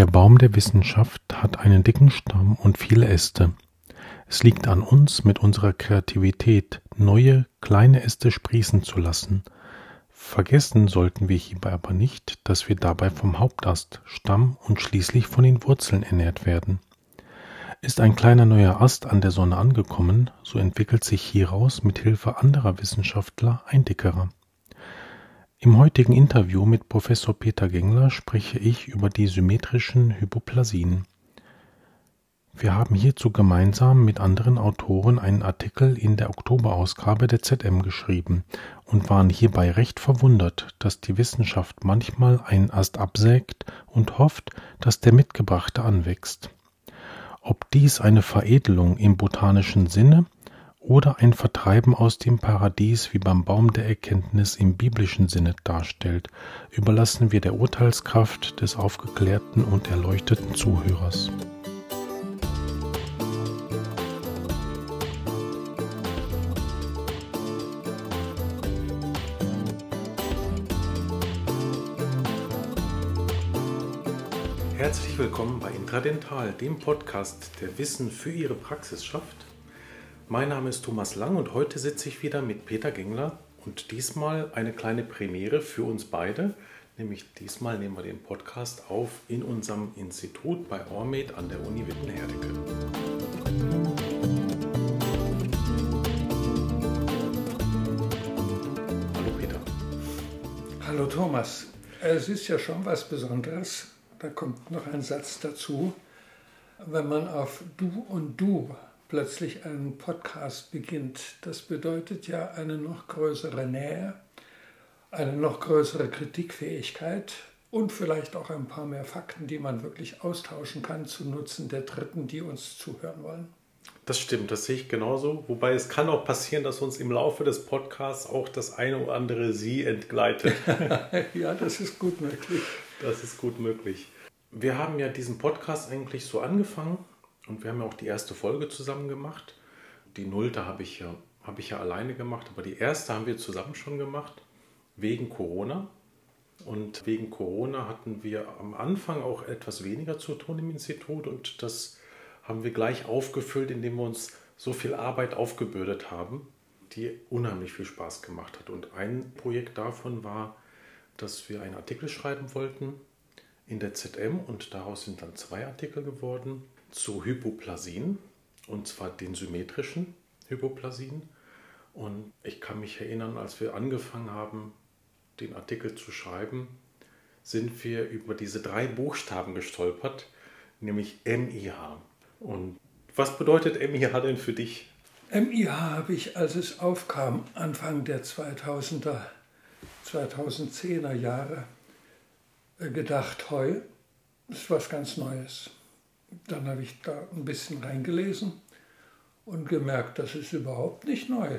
Der Baum der Wissenschaft hat einen dicken Stamm und viele Äste. Es liegt an uns, mit unserer Kreativität neue, kleine Äste sprießen zu lassen. Vergessen sollten wir hierbei aber nicht, dass wir dabei vom Hauptast, Stamm und schließlich von den Wurzeln ernährt werden. Ist ein kleiner neuer Ast an der Sonne angekommen, so entwickelt sich hieraus mit Hilfe anderer Wissenschaftler ein dickerer. Im heutigen Interview mit Professor Peter Gengler spreche ich über die symmetrischen Hypoplasien. Wir haben hierzu gemeinsam mit anderen Autoren einen Artikel in der Oktoberausgabe der ZM geschrieben und waren hierbei recht verwundert, dass die Wissenschaft manchmal einen Ast absägt und hofft, dass der mitgebrachte anwächst. Ob dies eine Veredelung im botanischen Sinne oder ein Vertreiben aus dem Paradies wie beim Baum der Erkenntnis im biblischen Sinne darstellt, überlassen wir der Urteilskraft des aufgeklärten und erleuchteten Zuhörers. Herzlich willkommen bei Intradental, dem Podcast, der Wissen für Ihre Praxis schafft mein Name ist Thomas Lang und heute sitze ich wieder mit Peter Gengler und diesmal eine kleine Premiere für uns beide. Nämlich diesmal nehmen wir den Podcast auf in unserem Institut bei Ormed an der Uni Wittenherdecke. Hallo Peter. Hallo Thomas. Es ist ja schon was Besonderes. Da kommt noch ein Satz dazu. Wenn man auf Du und Du plötzlich ein Podcast beginnt. Das bedeutet ja eine noch größere Nähe, eine noch größere Kritikfähigkeit und vielleicht auch ein paar mehr Fakten, die man wirklich austauschen kann zu Nutzen der Dritten, die uns zuhören wollen. Das stimmt, das sehe ich genauso. Wobei es kann auch passieren, dass uns im Laufe des Podcasts auch das eine oder andere Sie entgleitet. ja, das ist gut möglich. Das ist gut möglich. Wir haben ja diesen Podcast eigentlich so angefangen und wir haben ja auch die erste Folge zusammen gemacht. Die nullte habe ich, ja, habe ich ja alleine gemacht, aber die erste haben wir zusammen schon gemacht, wegen Corona. Und wegen Corona hatten wir am Anfang auch etwas weniger zu tun im Institut und das haben wir gleich aufgefüllt, indem wir uns so viel Arbeit aufgebürdet haben, die unheimlich viel Spaß gemacht hat. Und ein Projekt davon war, dass wir einen Artikel schreiben wollten in der ZM und daraus sind dann zwei Artikel geworden zu Hypoplasien, und zwar den symmetrischen Hypoplasien. Und ich kann mich erinnern, als wir angefangen haben, den Artikel zu schreiben, sind wir über diese drei Buchstaben gestolpert, nämlich MIH. Und was bedeutet MIH denn für dich? MIH habe ich, als es aufkam, Anfang der 2000er, 2010er Jahre, äh, gedacht, heu, ist was ganz Neues. Dann habe ich da ein bisschen reingelesen und gemerkt, das ist überhaupt nicht neu.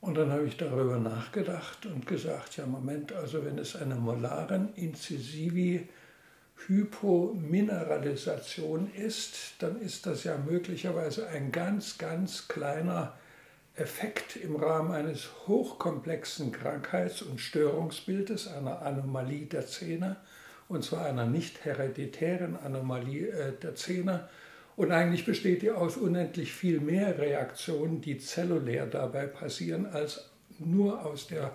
Und dann habe ich darüber nachgedacht und gesagt, ja Moment, also wenn es eine molaren Incisivi Hypomineralisation ist, dann ist das ja möglicherweise ein ganz, ganz kleiner Effekt im Rahmen eines hochkomplexen Krankheits- und Störungsbildes, einer Anomalie der Zähne, und zwar einer nicht hereditären Anomalie äh, der Zähne. Und eigentlich besteht die aus unendlich viel mehr Reaktionen, die zellulär dabei passieren, als nur aus der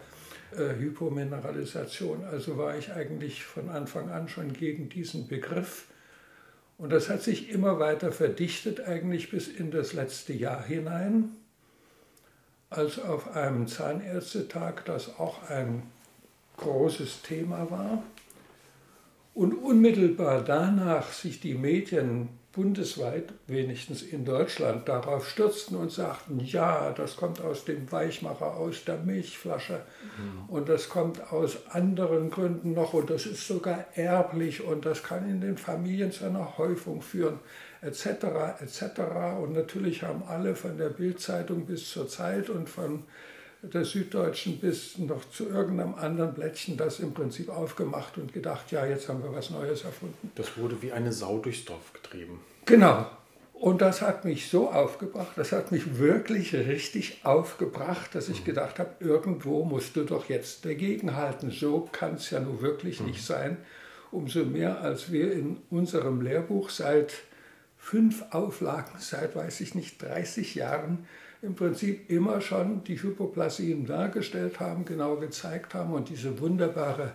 äh, Hypomineralisation. Also war ich eigentlich von Anfang an schon gegen diesen Begriff. Und das hat sich immer weiter verdichtet, eigentlich bis in das letzte Jahr hinein, als auf einem Zahnärztetag das auch ein großes Thema war und unmittelbar danach sich die Medien bundesweit, wenigstens in Deutschland, darauf stürzten und sagten, ja, das kommt aus dem Weichmacher, aus der Milchflasche mhm. und das kommt aus anderen Gründen noch und das ist sogar erblich und das kann in den Familien zu einer Häufung führen, etc., etc. Und natürlich haben alle von der Bildzeitung bis zur Zeit und von der Süddeutschen bis noch zu irgendeinem anderen Blättchen das im Prinzip aufgemacht und gedacht, ja, jetzt haben wir was Neues erfunden. Das wurde wie eine Sau durchs Dorf getrieben. Genau. Und das hat mich so aufgebracht, das hat mich wirklich richtig aufgebracht, dass ich mhm. gedacht habe, irgendwo musst du doch jetzt dagegenhalten. So kann es ja nun wirklich mhm. nicht sein. umso mehr als wir in unserem Lehrbuch seit fünf Auflagen, seit weiß ich nicht 30 Jahren im Prinzip immer schon die Hypoplasien dargestellt haben, genau gezeigt haben und diese wunderbare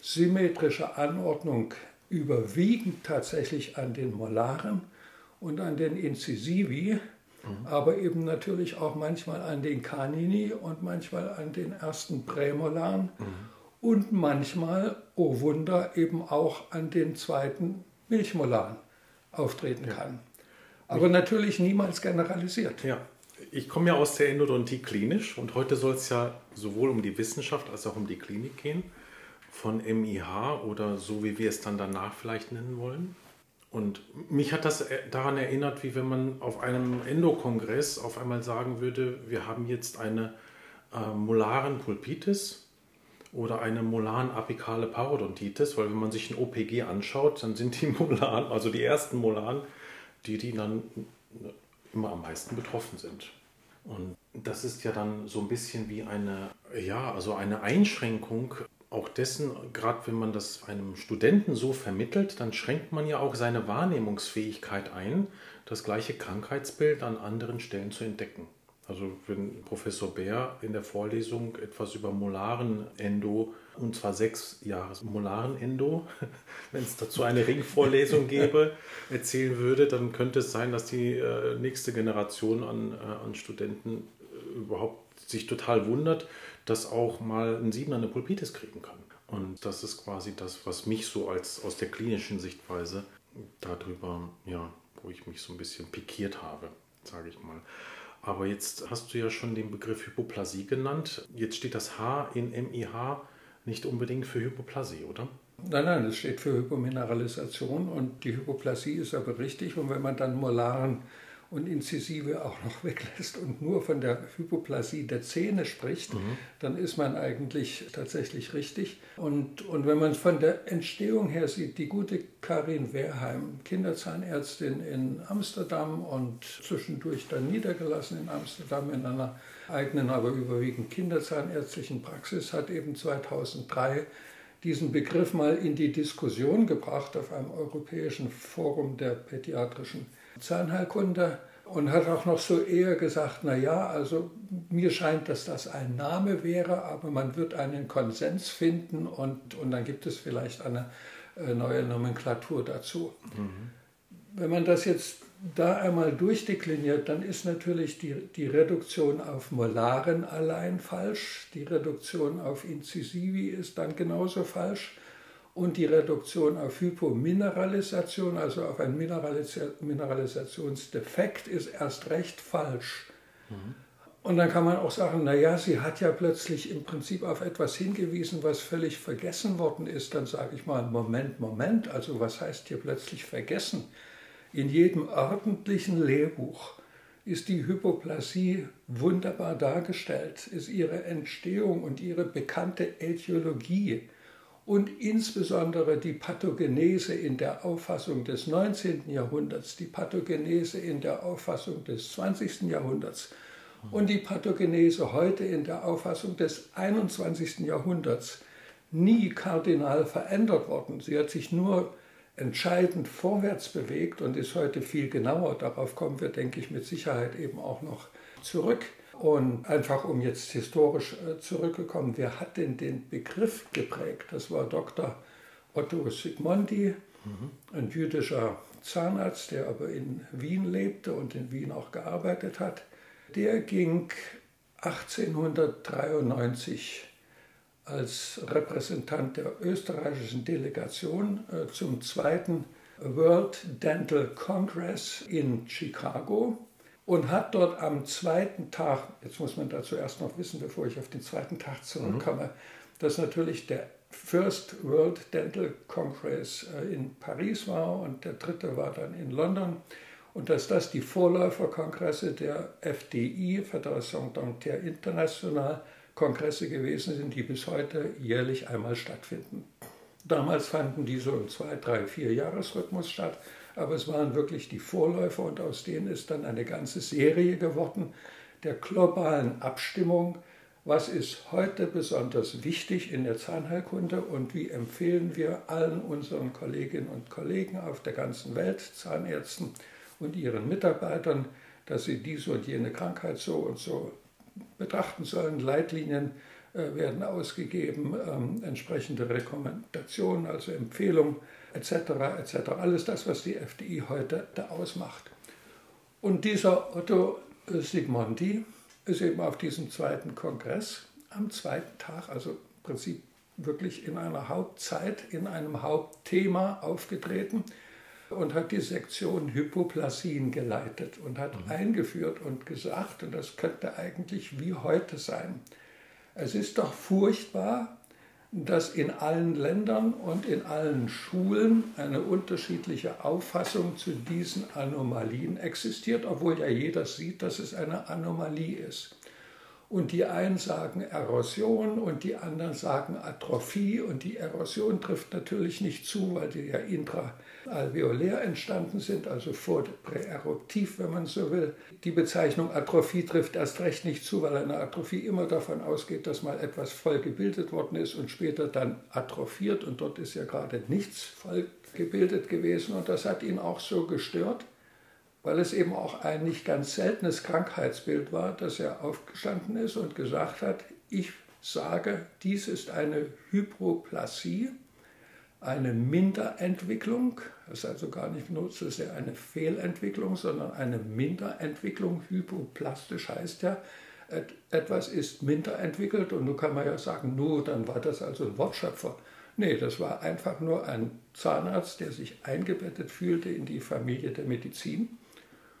symmetrische Anordnung überwiegend tatsächlich an den Molaren und an den Incisivi, mhm. aber eben natürlich auch manchmal an den Canini und manchmal an den ersten Prämolaren mhm. und manchmal, oh Wunder, eben auch an den zweiten Milchmolaren auftreten ja. kann. Aber natürlich niemals generalisiert. Ja, ich komme ja aus der Endodontie klinisch und heute soll es ja sowohl um die Wissenschaft als auch um die Klinik gehen, von MIH oder so wie wir es dann danach vielleicht nennen wollen. Und mich hat das daran erinnert, wie wenn man auf einem Endokongress auf einmal sagen würde, wir haben jetzt eine äh, molaren Pulpitis oder eine molaren apikale Parodontitis, weil wenn man sich ein OPG anschaut, dann sind die Molaren, also die ersten Molaren, die, die dann immer am meisten betroffen sind. Und das ist ja dann so ein bisschen wie eine, ja, also eine Einschränkung auch dessen, gerade wenn man das einem Studenten so vermittelt, dann schränkt man ja auch seine Wahrnehmungsfähigkeit ein, das gleiche Krankheitsbild an anderen Stellen zu entdecken. Also wenn Professor Bär in der Vorlesung etwas über molaren Endo, und zwar sechs Jahres molaren Endo, wenn es dazu eine Ringvorlesung gäbe, erzählen würde, dann könnte es sein, dass die äh, nächste Generation an, äh, an Studenten äh, überhaupt sich total wundert, dass auch mal ein Siebener eine Pulpitis kriegen kann. Und das ist quasi das, was mich so als aus der klinischen Sichtweise darüber, ja, wo ich mich so ein bisschen pikiert habe, sage ich mal. Aber jetzt hast du ja schon den Begriff Hypoplasie genannt. Jetzt steht das H in MIH nicht unbedingt für Hypoplasie, oder? Nein, nein, es steht für Hypomineralisation und die Hypoplasie ist aber richtig. Und wenn man dann molaren und Inzisive auch noch weglässt und nur von der Hypoplasie der Zähne spricht, mhm. dann ist man eigentlich tatsächlich richtig. Und, und wenn man von der Entstehung her sieht, die gute Karin Wehrheim, Kinderzahnärztin in Amsterdam und zwischendurch dann niedergelassen in Amsterdam in einer eigenen, aber überwiegend kinderzahnärztlichen Praxis, hat eben 2003 diesen Begriff mal in die Diskussion gebracht auf einem europäischen Forum der pädiatrischen Zahnheilkunde und hat auch noch so eher gesagt, na ja, also mir scheint, dass das ein Name wäre, aber man wird einen Konsens finden und, und dann gibt es vielleicht eine äh, neue Nomenklatur dazu. Mhm. Wenn man das jetzt da einmal durchdekliniert, dann ist natürlich die, die Reduktion auf Molaren allein falsch, die Reduktion auf Incisivi ist dann genauso falsch und die Reduktion auf Hypomineralisation, also auf einen Mineralis Mineralisationsdefekt, ist erst recht falsch. Mhm. Und dann kann man auch sagen, naja, sie hat ja plötzlich im Prinzip auf etwas hingewiesen, was völlig vergessen worden ist. Dann sage ich mal, Moment, Moment, also was heißt hier plötzlich vergessen? In jedem ordentlichen Lehrbuch ist die Hypoplasie wunderbar dargestellt, ist ihre Entstehung und ihre bekannte Äthiologie und insbesondere die Pathogenese in der Auffassung des 19. Jahrhunderts, die Pathogenese in der Auffassung des 20. Jahrhunderts und die Pathogenese heute in der Auffassung des 21. Jahrhunderts nie kardinal verändert worden. Sie hat sich nur entscheidend vorwärts bewegt und ist heute viel genauer. Darauf kommen wir, denke ich, mit Sicherheit eben auch noch zurück. Und einfach um jetzt historisch äh, zurückgekommen, wer hat denn den Begriff geprägt? Das war Dr. Otto Sigmondi, mhm. ein jüdischer Zahnarzt, der aber in Wien lebte und in Wien auch gearbeitet hat. Der ging 1893 als Repräsentant der österreichischen Delegation äh, zum zweiten World Dental Congress in Chicago und hat dort am zweiten Tag, jetzt muss man dazu erst noch wissen, bevor ich auf den zweiten Tag zurückkomme, mhm. dass natürlich der First World Dental Congress äh, in Paris war und der dritte war dann in London und dass das die Vorläuferkongresse der FDI, Fédération Dentaire Internationale, Kongresse gewesen sind, die bis heute jährlich einmal stattfinden. Damals fanden die so im zwei, drei, vier Jahresrhythmus statt aber es waren wirklich die Vorläufer und aus denen ist dann eine ganze Serie geworden der globalen Abstimmung was ist heute besonders wichtig in der Zahnheilkunde und wie empfehlen wir allen unseren Kolleginnen und Kollegen auf der ganzen Welt, Zahnärzten und ihren Mitarbeitern, dass sie diese und jene Krankheit so und so betrachten sollen. Leitlinien äh, werden ausgegeben, ähm, entsprechende Rekommendationen, also Empfehlungen etc. etc. Alles das, was die FDI heute da ausmacht. Und dieser Otto Sigmondi ist eben auf diesem zweiten Kongress am zweiten Tag, also im Prinzip wirklich in einer Hauptzeit, in einem Hauptthema aufgetreten und hat die Sektion Hypoplasien geleitet und hat mhm. eingeführt und gesagt, und das könnte eigentlich wie heute sein, es ist doch furchtbar, dass in allen Ländern und in allen Schulen eine unterschiedliche Auffassung zu diesen Anomalien existiert, obwohl ja jeder sieht, dass es eine Anomalie ist. Und die einen sagen Erosion und die anderen sagen Atrophie. Und die Erosion trifft natürlich nicht zu, weil die ja intraalveolär entstanden sind, also vor präeruptiv, wenn man so will. Die Bezeichnung Atrophie trifft erst recht nicht zu, weil eine Atrophie immer davon ausgeht, dass mal etwas voll gebildet worden ist und später dann atrophiert. Und dort ist ja gerade nichts voll gebildet gewesen. Und das hat ihn auch so gestört weil es eben auch ein nicht ganz seltenes Krankheitsbild war, dass er aufgestanden ist und gesagt hat, ich sage, dies ist eine Hypoplasie, eine Minderentwicklung, das ist also gar nicht nur so sehr eine Fehlentwicklung, sondern eine Minderentwicklung. Hypoplastisch heißt ja, etwas ist minderentwickelt und nun kann man ja sagen, nur dann war das also ein Wortschöpfer. Nee, das war einfach nur ein Zahnarzt, der sich eingebettet fühlte in die Familie der Medizin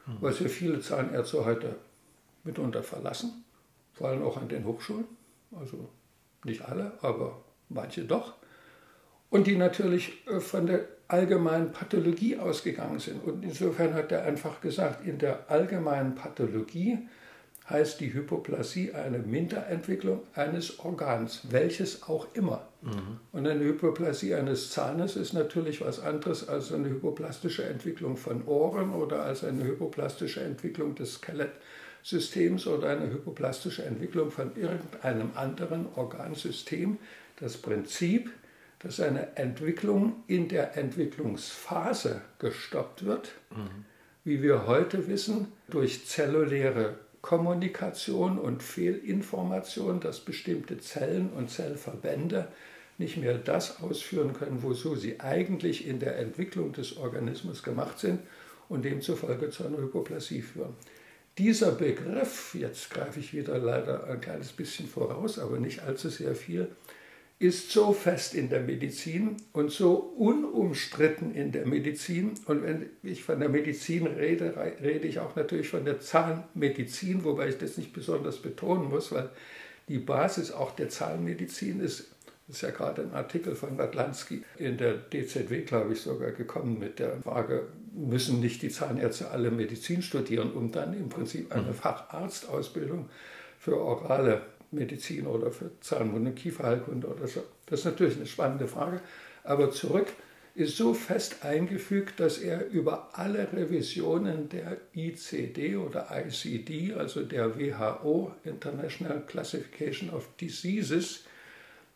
was ja viele Zahnärzte heute mitunter verlassen, vor allem auch an den Hochschulen, also nicht alle, aber manche doch, und die natürlich äh, von der allgemeinen Pathologie ausgegangen sind. Und insofern hat er einfach gesagt, in der allgemeinen Pathologie heißt die Hypoplasie eine Minderentwicklung eines Organs, welches auch immer. Mhm. Und eine Hypoplasie eines Zahnes ist natürlich was anderes als eine hypoplastische Entwicklung von Ohren oder als eine hypoplastische Entwicklung des Skelettsystems oder eine hypoplastische Entwicklung von irgendeinem anderen Organsystem. Das Prinzip, dass eine Entwicklung in der Entwicklungsphase gestoppt wird, mhm. wie wir heute wissen, durch zelluläre Kommunikation und Fehlinformation, dass bestimmte Zellen und Zellverbände nicht mehr das ausführen können, wozu sie eigentlich in der Entwicklung des Organismus gemacht sind und demzufolge zu einer Hypoplasie führen. Dieser Begriff, jetzt greife ich wieder leider ein kleines bisschen voraus, aber nicht allzu sehr viel, ist so fest in der Medizin und so unumstritten in der Medizin. Und wenn ich von der Medizin rede, rede ich auch natürlich von der Zahnmedizin, wobei ich das nicht besonders betonen muss, weil die Basis auch der Zahnmedizin ist, das ist ja gerade ein Artikel von Wadlanski in der DZW, glaube ich, sogar gekommen mit der Frage, müssen nicht die Zahnärzte alle Medizin studieren, um dann im Prinzip eine mhm. Facharztausbildung für orale Medizin oder für Zahnmund- und Kieferheilkunde oder so. Das ist natürlich eine spannende Frage. Aber zurück ist so fest eingefügt, dass er über alle Revisionen der ICD oder ICD, also der WHO, International Classification of Diseases,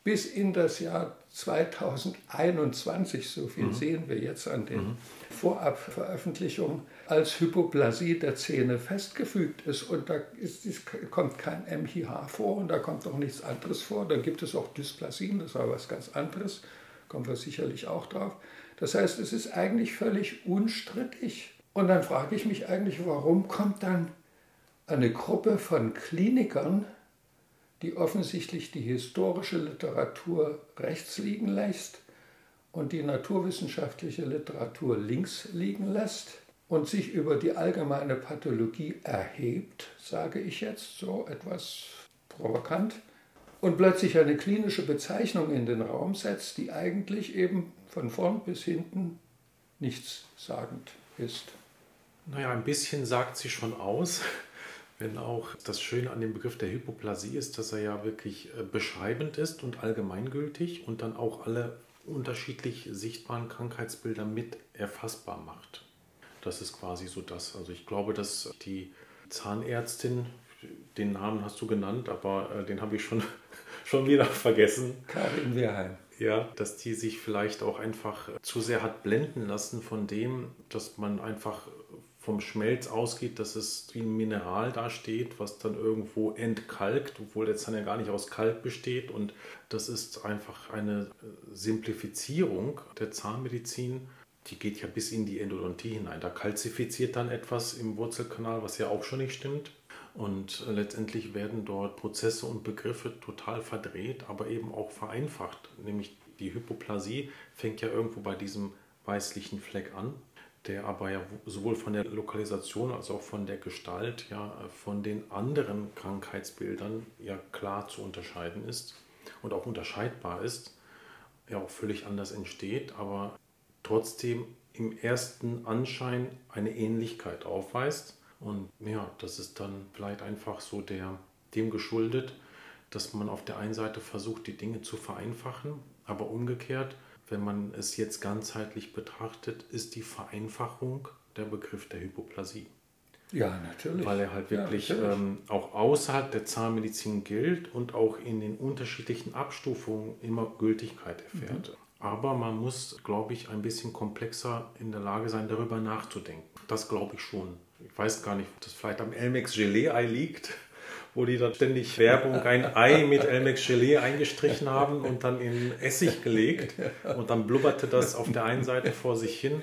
bis in das Jahr 2021, so viel mhm. sehen wir jetzt an den mhm. Vorabveröffentlichungen, als Hypoplasie der Zähne festgefügt ist. Und da ist, kommt kein MHH vor und da kommt auch nichts anderes vor. Dann gibt es auch Dysplasien, das war was ganz anderes, kommen wir sicherlich auch drauf. Das heißt, es ist eigentlich völlig unstrittig. Und dann frage ich mich eigentlich, warum kommt dann eine Gruppe von Klinikern die offensichtlich die historische Literatur rechts liegen lässt und die naturwissenschaftliche Literatur links liegen lässt und sich über die allgemeine Pathologie erhebt, sage ich jetzt so etwas provokant, und plötzlich eine klinische Bezeichnung in den Raum setzt, die eigentlich eben von vorn bis hinten nichtssagend ist. Naja, ein bisschen sagt sie schon aus. Wenn auch das Schöne an dem Begriff der Hypoplasie ist, dass er ja wirklich äh, beschreibend ist und allgemeingültig und dann auch alle unterschiedlich sichtbaren Krankheitsbilder mit erfassbar macht. Das ist quasi so das. Also ich glaube, dass die Zahnärztin, den Namen hast du genannt, aber äh, den habe ich schon, schon wieder vergessen. Karin Wehrheim. Ja, dass die sich vielleicht auch einfach zu sehr hat blenden lassen von dem, dass man einfach vom Schmelz ausgeht, dass es wie ein Mineral dasteht, was dann irgendwo entkalkt, obwohl jetzt dann ja gar nicht aus Kalk besteht. Und das ist einfach eine Simplifizierung der Zahnmedizin. Die geht ja bis in die Endodontie hinein. Da kalzifiziert dann etwas im Wurzelkanal, was ja auch schon nicht stimmt. Und letztendlich werden dort Prozesse und Begriffe total verdreht, aber eben auch vereinfacht. Nämlich die Hypoplasie fängt ja irgendwo bei diesem weißlichen Fleck an, der aber ja sowohl von der Lokalisation als auch von der Gestalt ja von den anderen Krankheitsbildern ja klar zu unterscheiden ist und auch unterscheidbar ist, ja auch völlig anders entsteht, aber trotzdem im ersten Anschein eine Ähnlichkeit aufweist. Und ja, das ist dann vielleicht einfach so der, dem geschuldet, dass man auf der einen Seite versucht, die Dinge zu vereinfachen, aber umgekehrt, wenn man es jetzt ganzheitlich betrachtet, ist die Vereinfachung der Begriff der Hypoplasie. Ja, natürlich. Weil er halt wirklich ja, ähm, auch außerhalb der Zahnmedizin gilt und auch in den unterschiedlichen Abstufungen immer Gültigkeit erfährt. Mhm. Aber man muss, glaube ich, ein bisschen komplexer in der Lage sein, darüber nachzudenken. Das glaube ich schon ich weiß gar nicht, ob das vielleicht am Elmex Gelee-Ei liegt, wo die dann ständig Werbung ein Ei mit Elmex Gelee eingestrichen haben und dann in Essig gelegt. Und dann blubberte das auf der einen Seite vor sich hin.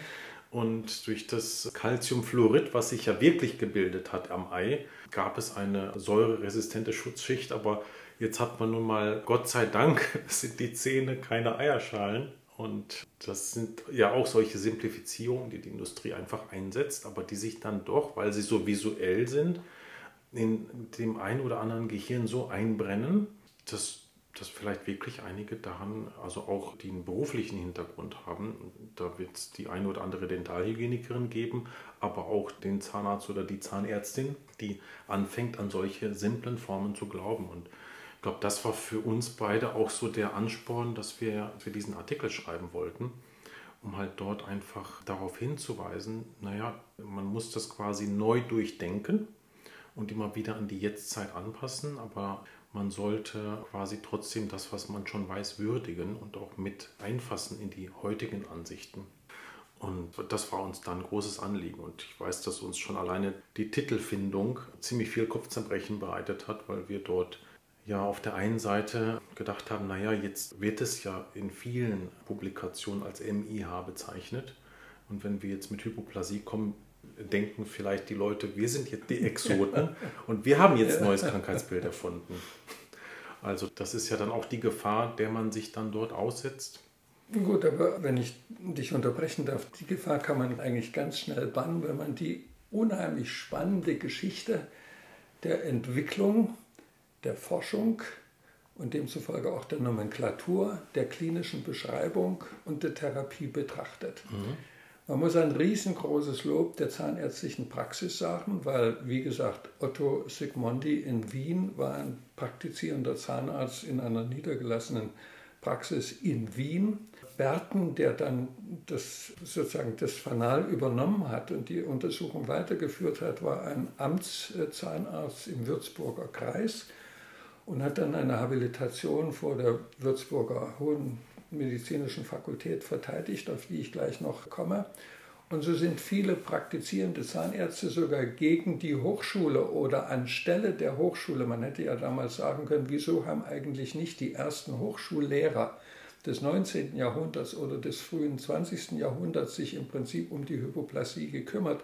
Und durch das Calciumfluorid, was sich ja wirklich gebildet hat am Ei, gab es eine säureresistente Schutzschicht, aber jetzt hat man nun mal, Gott sei Dank, sind die Zähne keine Eierschalen. Und das sind ja auch solche Simplifizierungen, die die Industrie einfach einsetzt, aber die sich dann doch, weil sie so visuell sind, in dem einen oder anderen Gehirn so einbrennen, dass, dass vielleicht wirklich einige daran, also auch einen beruflichen Hintergrund haben, da wird es die eine oder andere Dentalhygienikerin geben, aber auch den Zahnarzt oder die Zahnärztin, die anfängt an solche simplen Formen zu glauben. Und ich glaube, das war für uns beide auch so der Ansporn, dass wir, dass wir diesen Artikel schreiben wollten, um halt dort einfach darauf hinzuweisen, naja, man muss das quasi neu durchdenken und immer wieder an die Jetztzeit anpassen, aber man sollte quasi trotzdem das, was man schon weiß, würdigen und auch mit einfassen in die heutigen Ansichten. Und das war uns dann ein großes Anliegen. Und ich weiß, dass uns schon alleine die Titelfindung ziemlich viel Kopfzerbrechen bereitet hat, weil wir dort ja auf der einen Seite gedacht haben, naja, jetzt wird es ja in vielen Publikationen als MIH bezeichnet. Und wenn wir jetzt mit Hypoplasie kommen, denken vielleicht die Leute, wir sind jetzt die Exoten und wir haben jetzt ein neues Krankheitsbild erfunden. Also das ist ja dann auch die Gefahr, der man sich dann dort aussetzt. Gut, aber wenn ich dich unterbrechen darf, die Gefahr kann man eigentlich ganz schnell bannen, wenn man die unheimlich spannende Geschichte der Entwicklung der Forschung und demzufolge auch der Nomenklatur, der klinischen Beschreibung und der Therapie betrachtet. Mhm. Man muss ein riesengroßes Lob der zahnärztlichen Praxis sagen, weil, wie gesagt, Otto Sigmondi in Wien war ein praktizierender Zahnarzt in einer niedergelassenen Praxis in Wien. Berten, der dann das, sozusagen das Fanal übernommen hat und die Untersuchung weitergeführt hat, war ein Amtszahnarzt im Würzburger Kreis und hat dann eine Habilitation vor der Würzburger Hohen Medizinischen Fakultät verteidigt, auf die ich gleich noch komme. Und so sind viele praktizierende Zahnärzte sogar gegen die Hochschule oder anstelle der Hochschule. Man hätte ja damals sagen können, wieso haben eigentlich nicht die ersten Hochschullehrer des 19. Jahrhunderts oder des frühen 20. Jahrhunderts sich im Prinzip um die Hypoplasie gekümmert.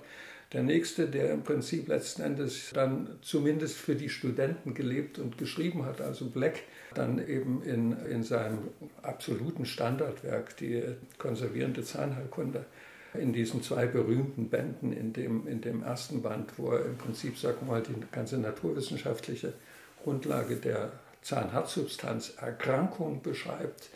Der nächste, der im Prinzip letzten Endes dann zumindest für die Studenten gelebt und geschrieben hat, also Black, dann eben in, in seinem absoluten Standardwerk, die konservierende Zahnheilkunde, in diesen zwei berühmten Bänden, in dem, in dem ersten Band, wo er im Prinzip, sagen wir mal, die ganze naturwissenschaftliche Grundlage der Zahnhartsubstanzerkrankung beschreibt,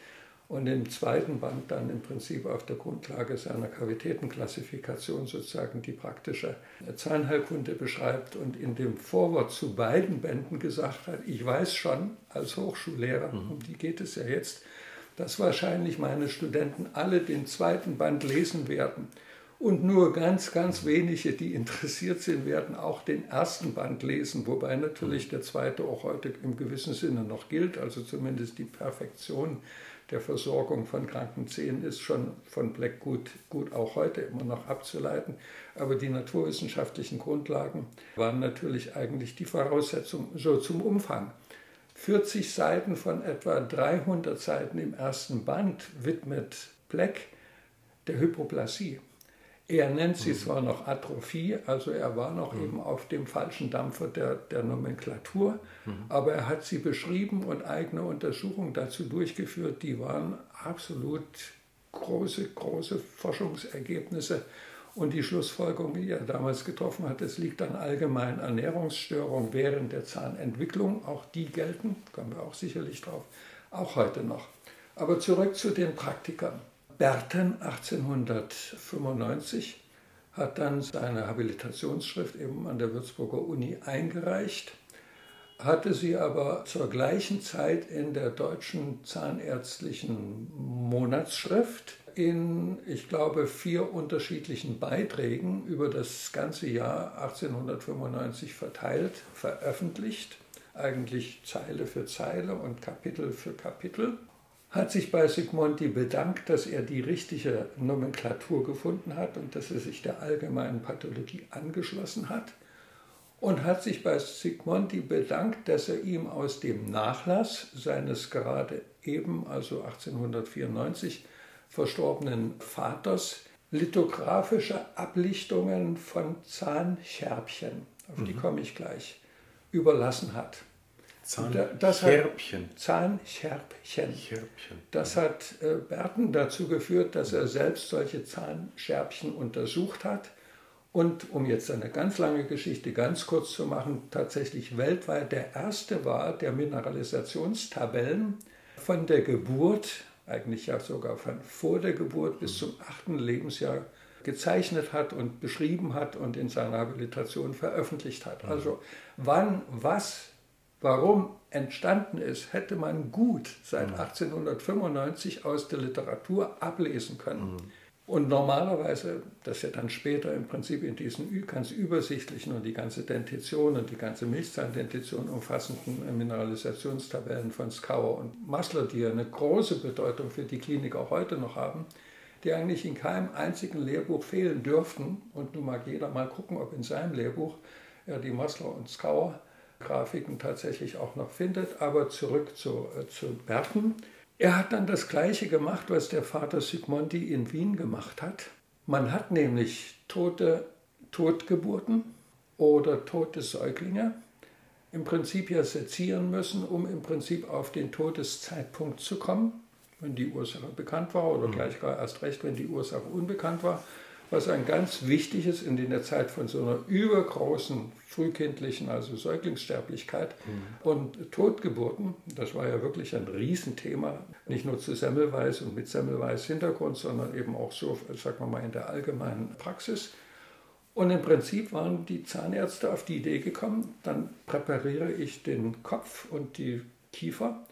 und im zweiten Band dann im Prinzip auf der Grundlage seiner Kavitätenklassifikation sozusagen die praktische Zahnheilkunde beschreibt und in dem Vorwort zu beiden Bänden gesagt hat, ich weiß schon als Hochschullehrer, mhm. um die geht es ja jetzt, dass wahrscheinlich meine Studenten alle den zweiten Band lesen werden Und nur ganz, ganz wenige, die interessiert sind, werden auch den ersten Band lesen, wobei natürlich der zweite auch heute im gewissen Sinne noch gilt. Also zumindest die Perfektion der Versorgung von kranken Zähnen ist schon von Black gut, gut auch heute immer noch abzuleiten. Aber die naturwissenschaftlichen Grundlagen waren natürlich eigentlich die Voraussetzung so zum Umfang. 40 Seiten von etwa 300 Seiten im ersten Band widmet Black der Hypoplasie. Er nennt sie zwar noch Atrophie, also er war noch mhm. eben auf dem falschen Dampfer der, der Nomenklatur, mhm. aber er hat sie beschrieben und eigene Untersuchungen dazu durchgeführt, die waren absolut große, große Forschungsergebnisse. Und die Schlussfolgerung, die er damals getroffen hat, es liegt an allgemeinen Ernährungsstörungen während der Zahnentwicklung. Auch die gelten, kommen wir auch sicherlich drauf, auch heute noch. Aber zurück zu den Praktikern. Berten 1895 hat dann seine Habilitationsschrift eben an der Würzburger Uni eingereicht, hatte sie aber zur gleichen Zeit in der deutschen zahnärztlichen Monatsschrift in, ich glaube, vier unterschiedlichen Beiträgen über das ganze Jahr 1895 verteilt, veröffentlicht, eigentlich Zeile für Zeile und Kapitel für Kapitel hat sich bei Sigmonti bedankt, dass er die richtige Nomenklatur gefunden hat und dass er sich der allgemeinen Pathologie angeschlossen hat und hat sich bei Sigmonti bedankt, dass er ihm aus dem Nachlass seines gerade eben, also 1894, verstorbenen Vaters lithografische Ablichtungen von Zahnscherbchen, auf die mhm. komme ich gleich, überlassen hat. Zahnscherbchen. Zahnscherbchen. Scherbchen. Das hat äh, Berten dazu geführt, dass er selbst solche Zahnscherbchen untersucht hat und, um jetzt eine ganz lange Geschichte ganz kurz zu machen, tatsächlich weltweit der erste war, der Mineralisationstabellen von der Geburt, eigentlich ja sogar von vor der Geburt bis zum achten Lebensjahr gezeichnet hat und beschrieben hat und in seiner Habilitation veröffentlicht hat. Also wann was warum entstanden ist, hätte man gut seit 1895 aus der Literatur ablesen können. Mhm. Und normalerweise, das ja dann später im Prinzip in diesen ganz übersichtlichen und die ganze Dentition und die ganze Milchzahndentition umfassenden Mineralisationstabellen von Skauer und Massler, die ja eine große Bedeutung für die Klinik auch heute noch haben, die eigentlich in keinem einzigen Lehrbuch fehlen dürften. Und nun mag jeder mal gucken, ob in seinem Lehrbuch ja, die Massler und Skauer Grafiken tatsächlich auch noch findet. Aber zurück zu, äh, zu Berten. Er hat dann das Gleiche gemacht, was der Vater Sigmondi in Wien gemacht hat. Man hat nämlich tote Totgeburten oder tote Säuglinge im Prinzip ja sezieren müssen, um im Prinzip auf den Todeszeitpunkt zu kommen, wenn die Ursache bekannt war oder mhm. gleich gar erst recht, wenn die Ursache unbekannt war was ein ganz wichtiges in der Zeit von so einer übergroßen frühkindlichen, also Säuglingssterblichkeit mhm. und Totgeburten. Das war ja wirklich ein Riesenthema, nicht nur zu Semmelweis und mit Semmelweis Hintergrund, sondern eben auch so, sagen wir mal, in der allgemeinen Praxis. Und im Prinzip waren die Zahnärzte auf die Idee gekommen, dann präpariere ich den Kopf und die Kiefer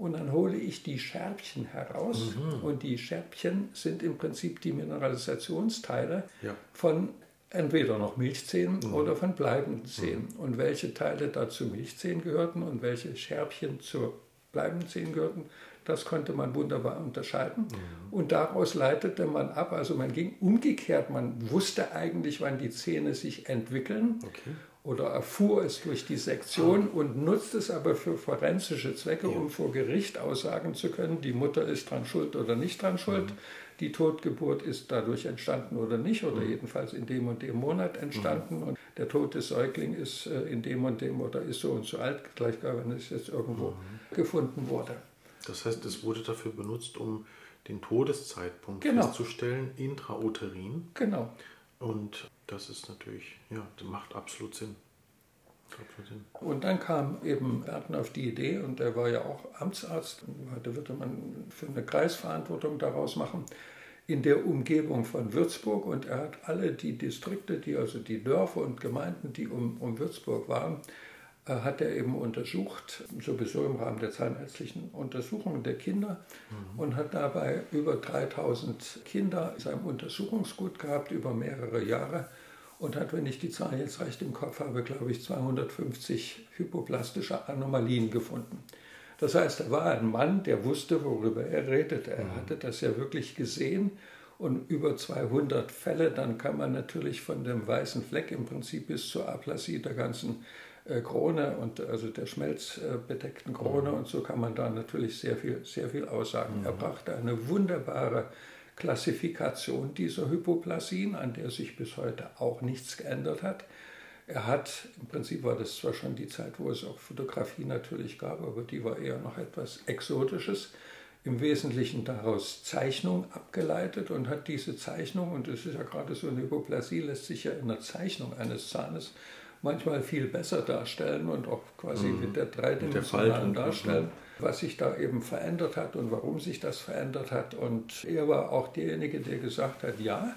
und dann hole ich die Scherbchen heraus mhm. und die Scherbchen sind im Prinzip die Mineralisationsteile ja. von entweder noch Milchzähnen mhm. oder von bleibenden Zähnen. Mhm. Und welche Teile dazu Milchzähnen gehörten und welche Scherbchen zu bleibenden Zähnen gehörten, das konnte man wunderbar unterscheiden. Mhm. Und daraus leitete man ab, also man ging umgekehrt, man wusste eigentlich, wann die Zähne sich entwickeln. Okay oder erfuhr es durch die Sektion ah. und nutzt es aber für forensische Zwecke, ja. um vor Gericht aussagen zu können, die Mutter ist dran schuld oder nicht dran schuld, mhm. die Totgeburt ist dadurch entstanden oder nicht, oder mhm. jedenfalls in dem und dem Monat entstanden mhm. und der tote Säugling ist äh, in dem und dem oder ist so und so alt, gleich wenn es jetzt irgendwo gefunden wurde. Das heißt, es wurde dafür benutzt, um den Todeszeitpunkt genau. festzustellen, intrauterin. Genau. Und das ist natürlich, ja, das macht absolut Sinn. Und dann kam eben Berten auf die Idee, und er war ja auch Amtsarzt, heute würde man für eine Kreisverantwortung daraus machen, in der Umgebung von Würzburg. Und er hat alle die Distrikte, die also die Dörfer und Gemeinden, die um, um Würzburg waren, äh, hat er eben untersucht, sowieso im Rahmen der zahnärztlichen Untersuchungen der Kinder mhm. und hat dabei über 3000 Kinder in seinem Untersuchungsgut gehabt über mehrere Jahre und hat, wenn ich die Zahl jetzt recht im Kopf habe, glaube ich, 250 hypoplastische Anomalien gefunden. Das heißt, er war ein Mann, der wusste, worüber er redet. Er mhm. hatte das ja wirklich gesehen und über 200 Fälle, dann kann man natürlich von dem weißen Fleck im Prinzip bis zur Aplasie der ganzen äh, Krone und also der schmelzbedeckten Krone mhm. und so kann man da natürlich sehr viel, sehr viel aussagen. Mhm. Er brachte eine wunderbare Klassifikation dieser Hypoplasien, an der sich bis heute auch nichts geändert hat. Er hat, im Prinzip war das zwar schon die Zeit, wo es auch Fotografie natürlich gab, aber die war eher noch etwas Exotisches, im Wesentlichen daraus Zeichnung abgeleitet und hat diese Zeichnung, und es ist ja gerade so eine Hypoplasie, lässt sich ja in der Zeichnung eines Zahnes manchmal viel besser darstellen und auch quasi mhm. mit der dreidimensionalen darstellen, was sich da eben verändert hat und warum sich das verändert hat. Und er war auch derjenige, der gesagt hat, ja,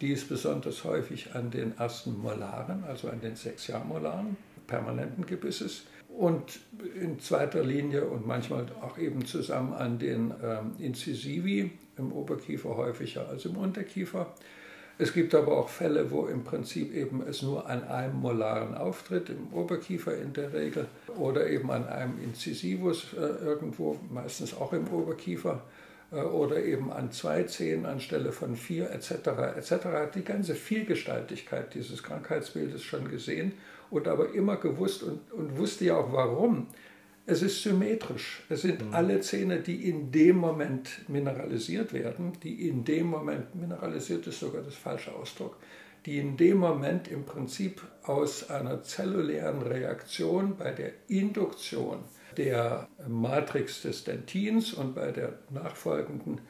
die ist besonders häufig an den ersten Molaren, also an den Sechsjahrmolaren permanenten Gebisses und in zweiter Linie und manchmal auch eben zusammen an den ähm, Incisivi im Oberkiefer häufiger als im Unterkiefer. Es gibt aber auch Fälle, wo im Prinzip eben es nur an einem Molaren auftritt, im Oberkiefer in der Regel, oder eben an einem Incisivus äh, irgendwo, meistens auch im Oberkiefer, äh, oder eben an zwei Zähnen anstelle von vier etc. etc. Die ganze Vielgestaltigkeit dieses Krankheitsbildes schon gesehen und aber immer gewusst und, und wusste ja auch warum. Es ist symmetrisch. Es sind mhm. alle Zähne, die in dem Moment mineralisiert werden, die in dem Moment, mineralisiert ist sogar das falsche Ausdruck, die in dem Moment im Prinzip aus einer zellulären Reaktion bei der Induktion der Matrix des Dentins und bei der nachfolgenden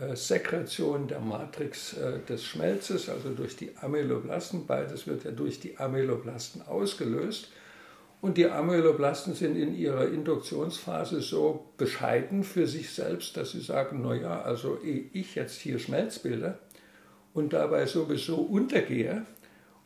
äh, Sekretion der Matrix äh, des Schmelzes, also durch die Amyloblasten, beides wird ja durch die Amyloblasten ausgelöst und die Amyloblasten sind in ihrer Induktionsphase so bescheiden für sich selbst, dass sie sagen, naja, also ehe ich jetzt hier Schmelz bilde und dabei sowieso untergehe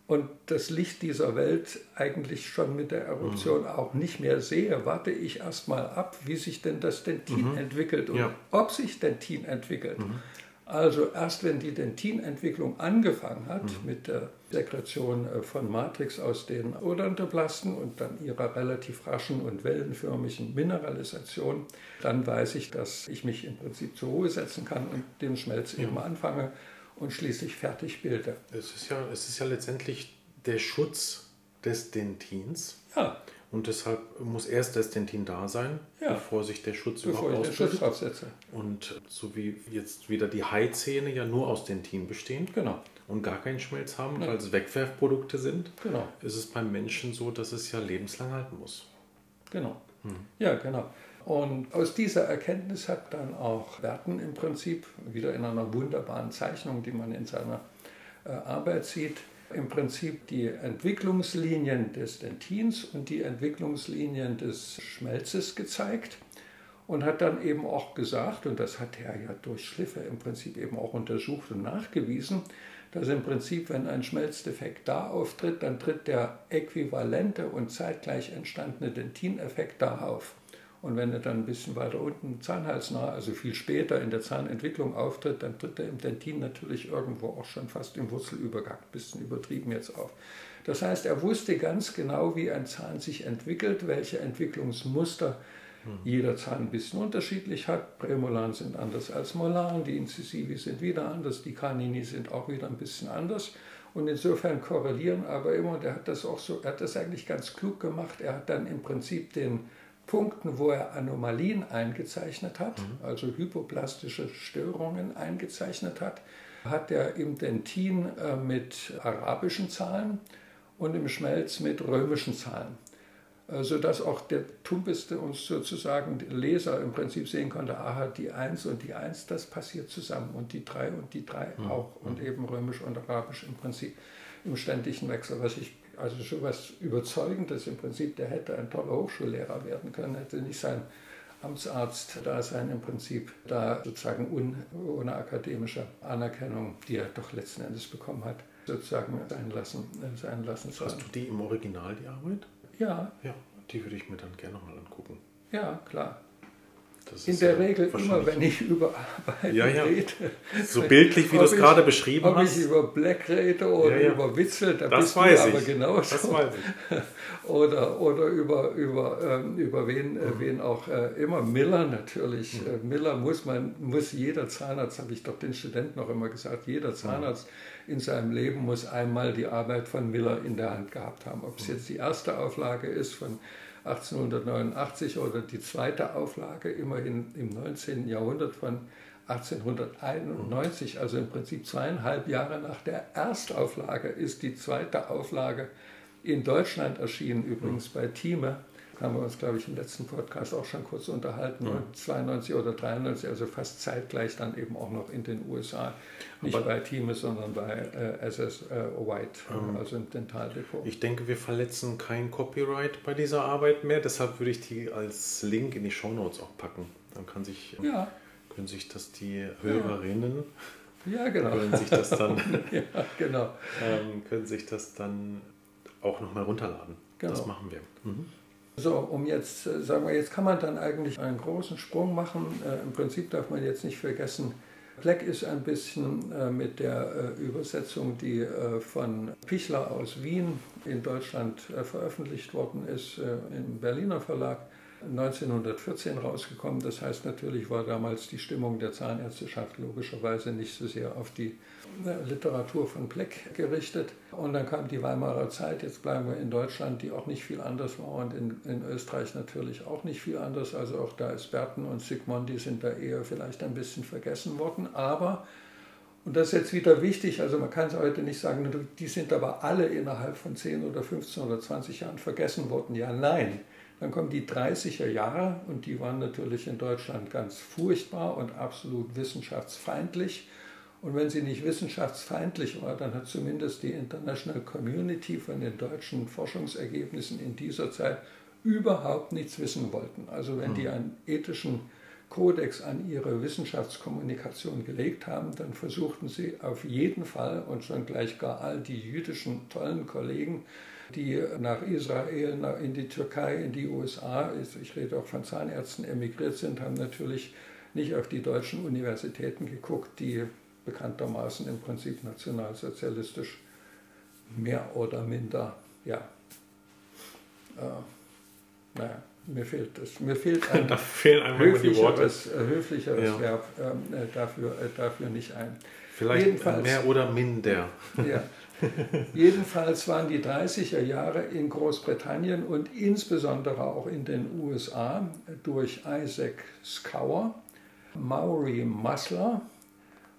und das Licht dieser Welt eigentlich schon mit der Eruption mhm. auch nicht mehr sehe, warte ich erstmal ab, wie sich denn das Dentin mhm. entwickelt und ja. ob sich Dentin entwickelt. Mhm. Also erst wenn die Dentinentwicklung angefangen hat mhm. mit der Sekretion äh, von Matrix aus den Odontoblasten und dann ihrer relativ raschen und wellenförmigen Mineralisation, dann weiß ich, dass ich mich im Prinzip zur Ruhe setzen kann und den Schmelz eben anfange und schließlich fertig bilde. Es ist ja, es ist ja letztendlich der Schutz des Dentins. Ja. Und deshalb muss erst das Dentin da sein, ja. bevor sich der Schutz bevor überhaupt Schutz aufsetze. Und so wie jetzt wieder die Haizähne ja nur aus Dentin bestehen. Genau. Und gar keinen Schmelz haben, Nein. weil es Wegwerfprodukte sind. Genau. Ist es beim Menschen so, dass es ja lebenslang halten muss. Genau. Hm. Ja, genau. Und aus dieser Erkenntnis hat dann auch Werten im Prinzip, wieder in einer wunderbaren Zeichnung, die man in seiner äh, Arbeit sieht, im Prinzip die Entwicklungslinien des Dentins und die Entwicklungslinien des Schmelzes gezeigt und hat dann eben auch gesagt, und das hat er ja durch Schliffe im Prinzip eben auch untersucht und nachgewiesen, dass im Prinzip, wenn ein Schmelzdefekt da auftritt, dann tritt der äquivalente und zeitgleich entstandene Dentineffekt da auf. Und wenn er dann ein bisschen weiter unten zahnhalsnah, also viel später in der Zahnentwicklung auftritt, dann tritt er im Dentin natürlich irgendwo auch schon fast im Wurzelübergang, ein bisschen übertrieben jetzt auf. Das heißt, er wusste ganz genau, wie ein Zahn sich entwickelt, welche Entwicklungsmuster hm. jeder Zahn ein bisschen unterschiedlich hat. Prämolaren sind anders als Molaren, die Incisivi sind wieder anders, die Canini sind auch wieder ein bisschen anders. Und insofern korrelieren aber immer, der hat das auch so, er hat das eigentlich ganz klug gemacht. Er hat dann im Prinzip den Punkten, wo er Anomalien eingezeichnet hat, mhm. also hypoplastische Störungen eingezeichnet hat, hat er im Dentin äh, mit arabischen Zahlen und im Schmelz mit römischen Zahlen, äh, sodass auch der tumpeste uns sozusagen Leser im Prinzip sehen konnte, aha, die 1 und die 1, das passiert zusammen und die 3 und die 3 mhm. auch und eben römisch und arabisch im Prinzip im ständigen Wechsel, was ich also schon was Überzeugendes im Prinzip. Der hätte ein toller Hochschullehrer werden können, hätte nicht sein Amtsarzt-Dasein im Prinzip da sozusagen un, ohne akademische Anerkennung, die er doch letzten Endes bekommen hat, sozusagen sein lassen, sein lassen Hast du die im Original, die Arbeit? Ja. Ja, die würde ich mir dann gerne mal angucken. Ja, klar. In der ja Regel immer, wenn ich über Arbeit Ja, ja. rede. So bildlich, wie du es Ob gerade beschrieben ob hast. ich über Black rede oder über Witzel, da Das bist weiß du aber ich. genauso. Das weiß ich. oder, oder über, über, ähm, über wen, Mhm. äh, wen auch äh, immer. Miller natürlich. Äh, Miller muss man, muss jeder Zahnarzt, habe ich doch den Studenten noch immer gesagt, jeder Zahnarzt in seinem Leben muss einmal die Arbeit von Miller in der Hand gehabt haben. Ob es jetzt die erste Auflage ist von 1889 oder die zweite Auflage immerhin im 19. Jahrhundert von 1891, also im Prinzip zweieinhalb Jahre nach der Erstauflage, ist die zweite Auflage in Deutschland erschienen, übrigens bei Thieme. Haben wir uns, glaube ich, im letzten Podcast auch schon kurz unterhalten. Und 92 oder 93, also fast zeitgleich dann eben auch noch in den USA. Nicht Aber- bei Thieme, sondern bei äh, SS äh, White, also im Dentaldepot. Ich denke, wir verletzen kein Copyright bei dieser Arbeit mehr. Deshalb würde ich die als Link in die Shownotes auch packen. Dann kann sich, ja, können sich das die Hörerinnen ja, genau. können sich das dann, ja, genau. ähm, können sich das dann auch nochmal runterladen. Das Genau. machen wir. Mhm. So, um jetzt, äh, sagen wir, jetzt kann man dann eigentlich einen großen Sprung machen. Äh, Im Prinzip darf man jetzt nicht vergessen, Black ist ein bisschen äh, mit der äh, Übersetzung, die äh, von Pichler aus Wien in Deutschland äh, veröffentlicht worden ist, äh, im Berliner Verlag. 1914 rausgekommen. Das heißt, natürlich war damals die Stimmung der Zahnärzteschaft logischerweise nicht so sehr auf die Literatur von Pleck gerichtet. Und dann kam die Weimarer Zeit, jetzt bleiben wir in Deutschland, die auch nicht viel anders war und in, in Österreich natürlich auch nicht viel anders. Also auch da ist Berten und Sigmund, die sind da eher vielleicht ein bisschen vergessen worden. Aber, und das ist jetzt wieder wichtig, also man kann es heute nicht sagen, die sind aber alle innerhalb von 10 oder 15 oder 20 Jahren vergessen worden. Ja, nein. Dann kommen die 30er Jahre und die waren natürlich in Deutschland ganz furchtbar und absolut wissenschaftsfeindlich. Und wenn sie nicht wissenschaftsfeindlich war, dann hat zumindest die International Community von den deutschen Forschungsergebnissen in dieser Zeit überhaupt nichts wissen wollten. Also wenn die einen ethischen Kodex an ihre Wissenschaftskommunikation gelegt haben, dann versuchten sie auf jeden Fall und schon gleich gar all die jüdischen tollen Kollegen, die nach Israel, nach- in die Türkei, in die USA, ich rede auch von Zahnärzten, emigriert sind, haben natürlich nicht auf die deutschen Universitäten geguckt, die bekanntermaßen im Prinzip nationalsozialistisch mehr oder minder, ja, äh, naja, mir fehlt es. Mir fehlt ein Da fehlen höflicheres, äh, höflicheres Ja. Verb ähm, äh, dafür, äh, dafür nicht ein. Vielleicht Jedenfalls- mehr oder minder. Ja. Jedenfalls waren die 30er Jahre in Großbritannien und insbesondere auch in den USA durch Isaac Scour, Maury Musler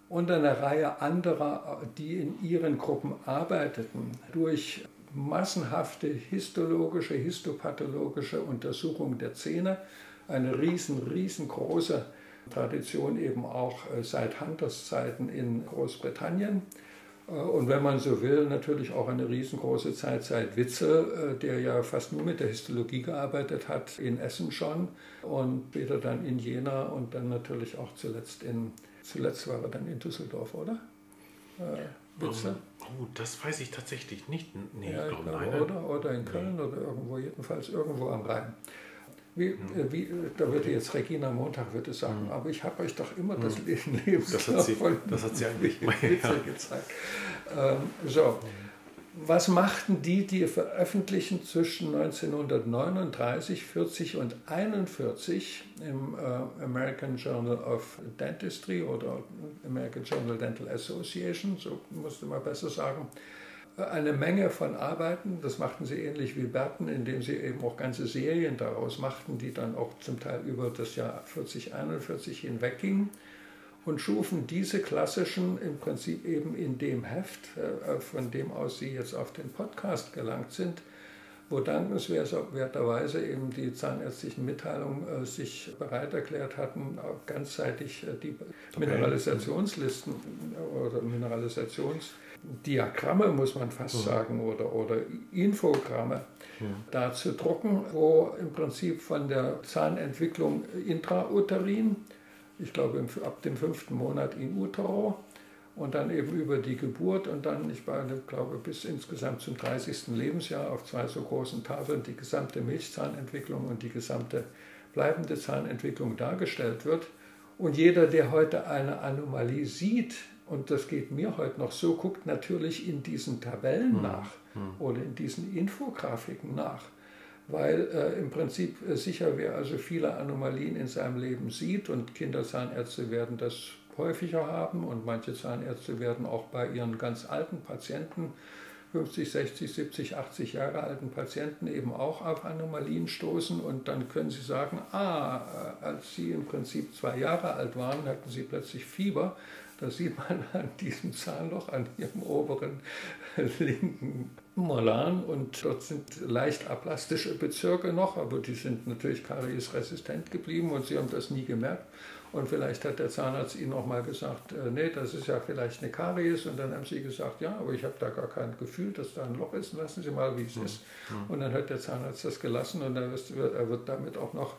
und eine Reihe anderer, die in ihren Gruppen arbeiteten, durch massenhafte histologische, histopathologische Untersuchung der Zähne, eine riesen, riesengroße Tradition eben auch äh, seit Hunters Zeiten in Großbritannien. Äh, Und wenn man so will, natürlich auch eine riesengroße Zeit seit Witzel, äh, der ja fast nur mit der Histologie gearbeitet hat, in Essen schon und später dann in Jena und dann natürlich auch zuletzt in, zuletzt war er dann in Düsseldorf, oder? Äh, Witzel? Oh, das weiß ich tatsächlich nicht. Nee, Ja, ich glaube, nein. oder, oder in Köln oder irgendwo, jedenfalls irgendwo am Rhein. Wie, Hm. äh, wie, da würde jetzt Regina Montag würde sagen, aber ich habe euch doch immer das Leben Hm. Das hat sie, von das hat sie eigentlich Ja. gezeigt. Ähm, so, was machten die, die veröffentlichen zwischen 1939, 40 und 41 im äh, American Journal of Dentistry oder American Journal Dental Association, so musste man besser sagen, eine Menge von Arbeiten. Das machten sie ähnlich wie Berten, indem sie eben auch ganze Serien daraus machten, die dann auch zum Teil über das Jahr 40, 41 hinweggingen und schufen diese klassischen im Prinzip eben in dem Heft, äh, von dem aus sie jetzt auf den Podcast gelangt sind, wo dankenswerterweise eben die zahnärztlichen Mitteilungen äh, sich bereit erklärt hatten, auch ganzzeitig äh, die Mineralisationslisten oder Mineralisationsdiagramme, muss man fast sagen, oder, oder Infogramme da zu drucken, wo im Prinzip von der Zahnentwicklung intrauterin, ich glaube im- ab dem fünften Monat in utero, und dann eben über die Geburt und dann, ich glaube, bis insgesamt zum 30. Lebensjahr auf zwei so großen Tafeln die gesamte Milchzahnentwicklung und die gesamte bleibende Zahnentwicklung dargestellt wird. Und jeder, der heute eine Anomalie sieht, und das geht mir heute noch so, guckt natürlich in diesen Tabellen hm. nach hm. oder in diesen Infografiken nach, weil äh, im Prinzip äh, sicher wer also viele Anomalien in seinem Leben sieht und Kinderzahnärzte werden das häufiger haben und manche Zahnärzte werden auch bei ihren ganz alten Patienten 50, 60, 70, 80 Jahre alten Patienten eben auch auf Anomalien stoßen und dann können sie sagen, ah, äh, als sie im Prinzip zwei Jahre alt waren, hatten sie plötzlich Fieber. Das sieht man an diesem Zahnloch, an ihrem oberen linken Molan und dort sind leicht aplastische Bezirke noch, aber die sind natürlich kariesresistent geblieben und sie haben das nie gemerkt. Und vielleicht hat der Zahnarzt Ihnen auch mal gesagt, äh, nee, das ist ja vielleicht eine Karies. Und dann haben Sie gesagt, ja, aber ich habe da gar kein Gefühl, dass da ein Loch ist. Lassen Sie mal, wie es mhm. ist. Und dann hat der Zahnarzt das gelassen und er wird, er wird damit auch noch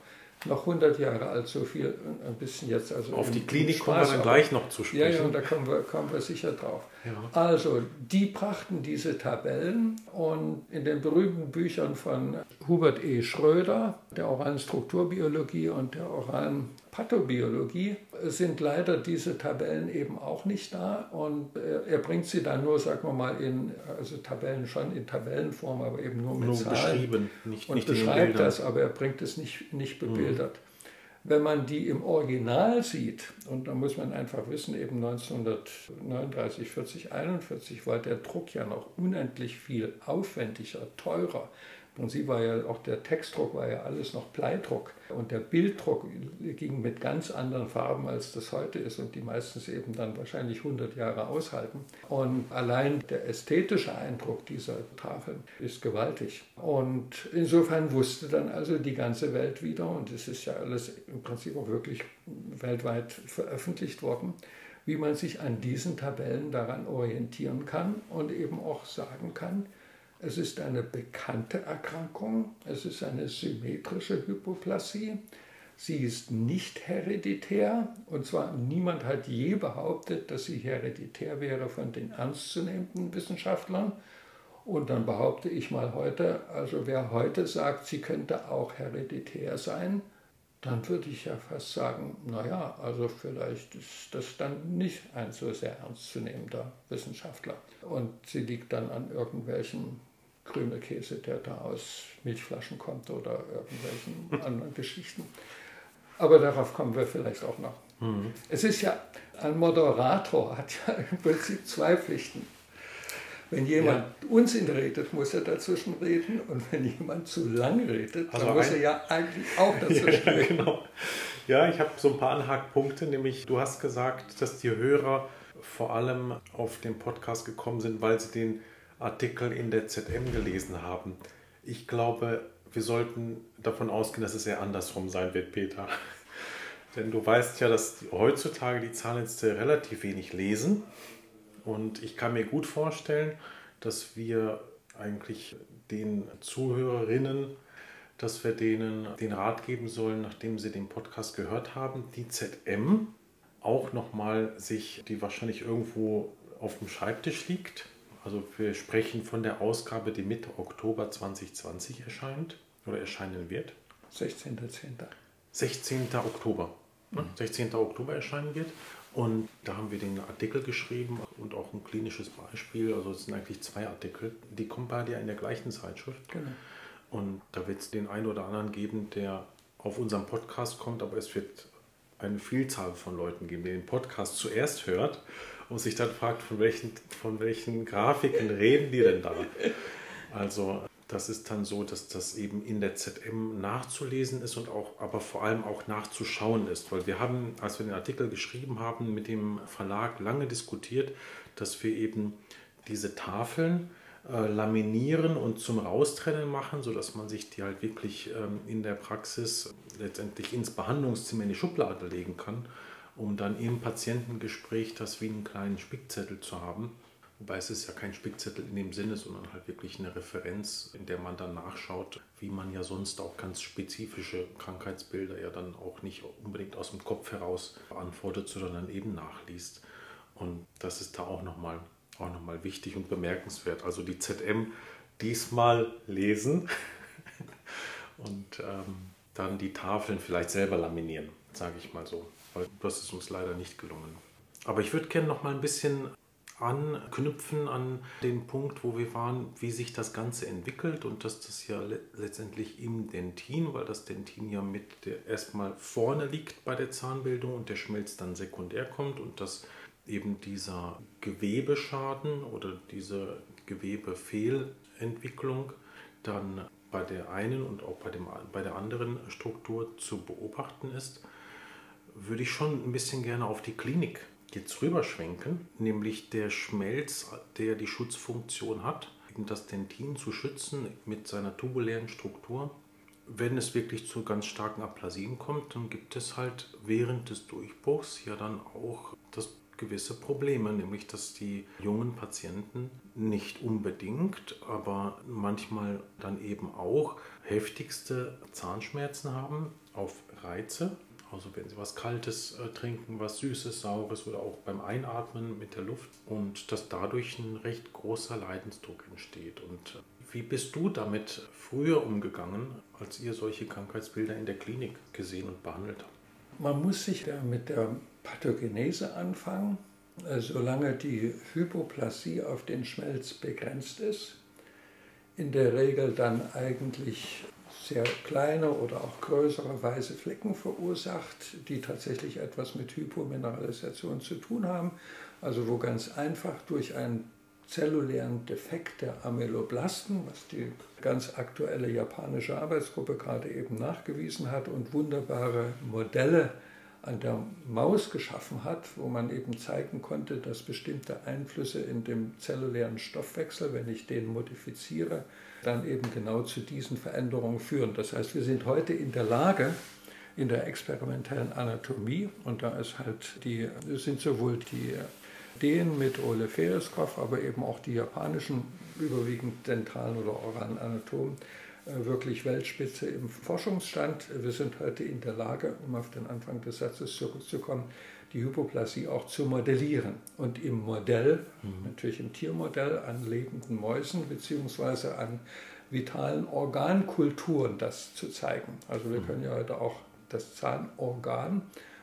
noch 100 Jahre alt, so viel, ein bisschen jetzt. Also Auf die Klinik kommen wir dann gleich noch zu sprechen. Ja, ja, und da kommen wir, kommen wir sicher drauf. Ja. Also, die brachten diese Tabellen und in den berühmten Büchern von Hubert E. Schröder, der oralen Strukturbiologie und der oralen Pathobiologie sind leider diese Tabellen eben auch nicht da und äh, er bringt sie dann nur, sagen wir mal, in also Tabellen schon in Tabellenform, aber eben nur mit nur Zahlen beschrieben, nicht, und nicht beschreibt das, aber er bringt es nicht, nicht mhm. bebildert. Mhm. Wenn man die im Original sieht, und da muss man einfach wissen, eben 1939, 40, 41 war der Druck ja noch unendlich viel aufwendiger, teurer. Und sie war ja, auch der Textdruck war ja alles noch Bleidruck. Und der Bilddruck ging mit ganz anderen Farben, als das heute ist und die meistens eben dann wahrscheinlich 100 Jahre aushalten. Und allein der ästhetische Eindruck dieser Tafeln ist gewaltig. Und insofern wusste dann also die ganze Welt wieder, und es ist ja alles im Prinzip auch wirklich weltweit veröffentlicht worden, wie man sich an diesen Tabellen daran orientieren kann und eben auch sagen kann, es ist eine bekannte Erkrankung, es ist eine symmetrische Hypoplasie. Sie ist nicht hereditär und zwar niemand hat je behauptet, dass sie hereditär wäre von den ernstzunehmenden Wissenschaftlern. Und dann behaupte ich mal heute, also wer heute sagt, sie könnte auch hereditär sein, dann würde ich ja fast sagen, naja, also vielleicht ist das dann nicht ein so sehr ernstzunehmender Wissenschaftler. Und sie liegt dann an irgendwelchen Krümelkäse, der da aus Milchflaschen kommt oder irgendwelchen anderen Geschichten. Aber darauf kommen wir vielleicht auch noch. Mhm. Es ist ja, ein Moderator hat ja im Prinzip zwei Pflichten. Wenn jemand ja. Unsinn redet, muss er dazwischen reden. Und wenn jemand zu lang redet, also dann muss er ja eigentlich auch dazwischen ja, reden. Genau. Ja, ich habe so ein paar Anhackpunkte, nämlich du hast gesagt, dass die Hörer vor allem auf den Podcast gekommen sind, weil sie den Artikel in der ZM gelesen haben. Ich glaube, wir sollten davon ausgehen, dass es eher andersrum sein wird, Peter. Denn du weißt ja, dass heutzutage die Zahnärzte relativ wenig lesen. Und ich kann mir gut vorstellen, dass wir eigentlich den Zuhörerinnen, dass wir denen den Rat geben sollen, nachdem sie den Podcast gehört haben, die ZM auch nochmal sich, die wahrscheinlich irgendwo auf dem Schreibtisch liegt, also wir sprechen von der Ausgabe, die Mitte Oktober 2020 erscheint oder erscheinen wird. 16.10. 16. Oktober. Mhm. 16. Oktober erscheinen wird. Und da haben wir den Artikel geschrieben und auch ein klinisches Beispiel. Also es sind eigentlich zwei Artikel. Die kommen beide ja in der gleichen Zeitschrift. Genau. Und da wird es den einen oder anderen geben, der auf unseren Podcast kommt, aber es wird eine Vielzahl von Leuten geben, die den Podcast zuerst hört und sich dann fragt, von welchen, von welchen Grafiken reden die denn da? Also das ist dann so, dass das eben in der ZM nachzulesen ist und auch, aber vor allem auch nachzuschauen ist. Weil wir haben, als wir den Artikel geschrieben haben, mit dem Verlag lange diskutiert, dass wir eben diese Tafeln äh, laminieren und zum Raustrennen machen, sodass man sich die halt wirklich ähm, in der Praxis letztendlich ins Behandlungszimmer in die Schublade legen kann um dann im Patientengespräch das wie einen kleinen Spickzettel zu haben. Wobei es ist ja kein Spickzettel in dem Sinne, sondern halt wirklich eine Referenz, in der man dann nachschaut, wie man ja sonst auch ganz spezifische Krankheitsbilder ja dann auch nicht unbedingt aus dem Kopf heraus beantwortet, sondern dann eben nachliest. Und das ist da auch nochmal auch noch mal wichtig und bemerkenswert. Also die ZM diesmal lesen und ähm, dann die Tafeln vielleicht selber laminieren, sage ich mal so. Weil das ist uns leider nicht gelungen. Aber ich würde gerne noch mal ein bisschen anknüpfen an den Punkt, wo wir waren, wie sich das Ganze entwickelt und dass das ja le letztendlich im Dentin, weil das Dentin ja mit der erstmal vorne liegt bei der Zahnbildung und der Schmelz dann sekundär kommt und dass eben dieser Gewebeschaden oder diese Gewebefehlentwicklung dann bei der einen und auch bei, dem, bei der anderen Struktur zu beobachten ist, würde ich schon ein bisschen gerne auf die Klinik jetzt rüberschwenken, nämlich der Schmelz, der die Schutzfunktion hat, das Dentin zu schützen mit seiner tubulären Struktur. Wenn es wirklich zu ganz starken Aplasien kommt, dann gibt es halt während des Durchbruchs ja dann auch das gewisse Probleme, nämlich dass die jungen Patienten nicht unbedingt, aber manchmal dann eben auch heftigste Zahnschmerzen haben auf Reize also wenn Sie was Kaltes äh, trinken, was Süßes, Saures oder auch beim Einatmen mit der Luft und dass dadurch ein recht großer Leidensdruck entsteht. Und äh, wie bist du damit früher umgegangen, als ihr solche Krankheitsbilder in der Klinik gesehen und behandelt habt? Man muss sich ja mit der Pathogenese anfangen. Äh, solange die Hypoplasie auf den Schmelz begrenzt ist, in der Regel dann eigentlich sehr kleine oder auch größere weiße Flecken verursacht, die tatsächlich etwas mit Hypomineralisation zu tun haben. Also wo ganz einfach durch einen zellulären Defekt der Amyloblasten, was die ganz aktuelle japanische Arbeitsgruppe gerade eben nachgewiesen hat und wunderbare Modelle an der Maus geschaffen hat, wo man eben zeigen konnte, dass bestimmte Einflüsse in dem zellulären Stoffwechsel, wenn ich den modifiziere, dann eben genau zu diesen Veränderungen führen. Das heißt, wir sind heute in der Lage, in der experimentellen Anatomie, und da ist halt die, sind sowohl die Ideen mit Ole Fereskopf, aber eben auch die japanischen, überwiegend dentalen oder oralen Anatomen, äh, wirklich Weltspitze im Forschungsstand. Wir sind heute in der Lage, um auf den Anfang des Satzes zurückzukommen, die Hypoplasie auch zu modellieren. Und im Modell, mhm. natürlich im Tiermodell, an lebenden Mäusen beziehungsweise an vitalen Organkulturen das zu zeigen. Also wir mhm. können ja heute auch das Zahnorgan,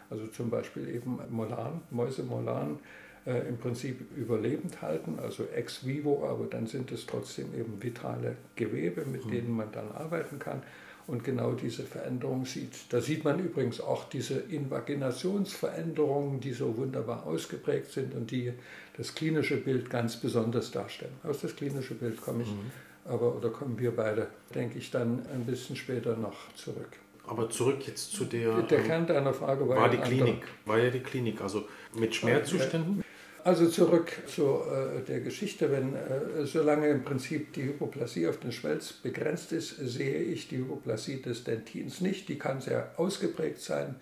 also zum Beispiel eben Molaren, Mäusemolaren, äh, im Prinzip überlebend halten, also ex vivo, aber dann sind es trotzdem eben vitale Gewebe, mit mhm. denen man dann arbeiten kann und genau diese Veränderung sieht. Da sieht man übrigens auch diese Invaginationsveränderungen, die so wunderbar ausgeprägt sind und die das klinische Bild ganz besonders darstellen. Aus das klinische Bild komme ich, mhm. aber oder kommen wir beide, denke ich, dann ein bisschen später noch zurück. Aber zurück jetzt zu der. Der Kern deiner Frage war, war die Klinik. Andere. War ja die Klinik, also mit Schmerzzuständen. Also zurück zu äh, der Geschichte, wenn äh, solange im Prinzip die Hypoplasie auf den Schmelz begrenzt ist, sehe ich die Hypoplasie des Dentins nicht. Die kann sehr ausgeprägt sein,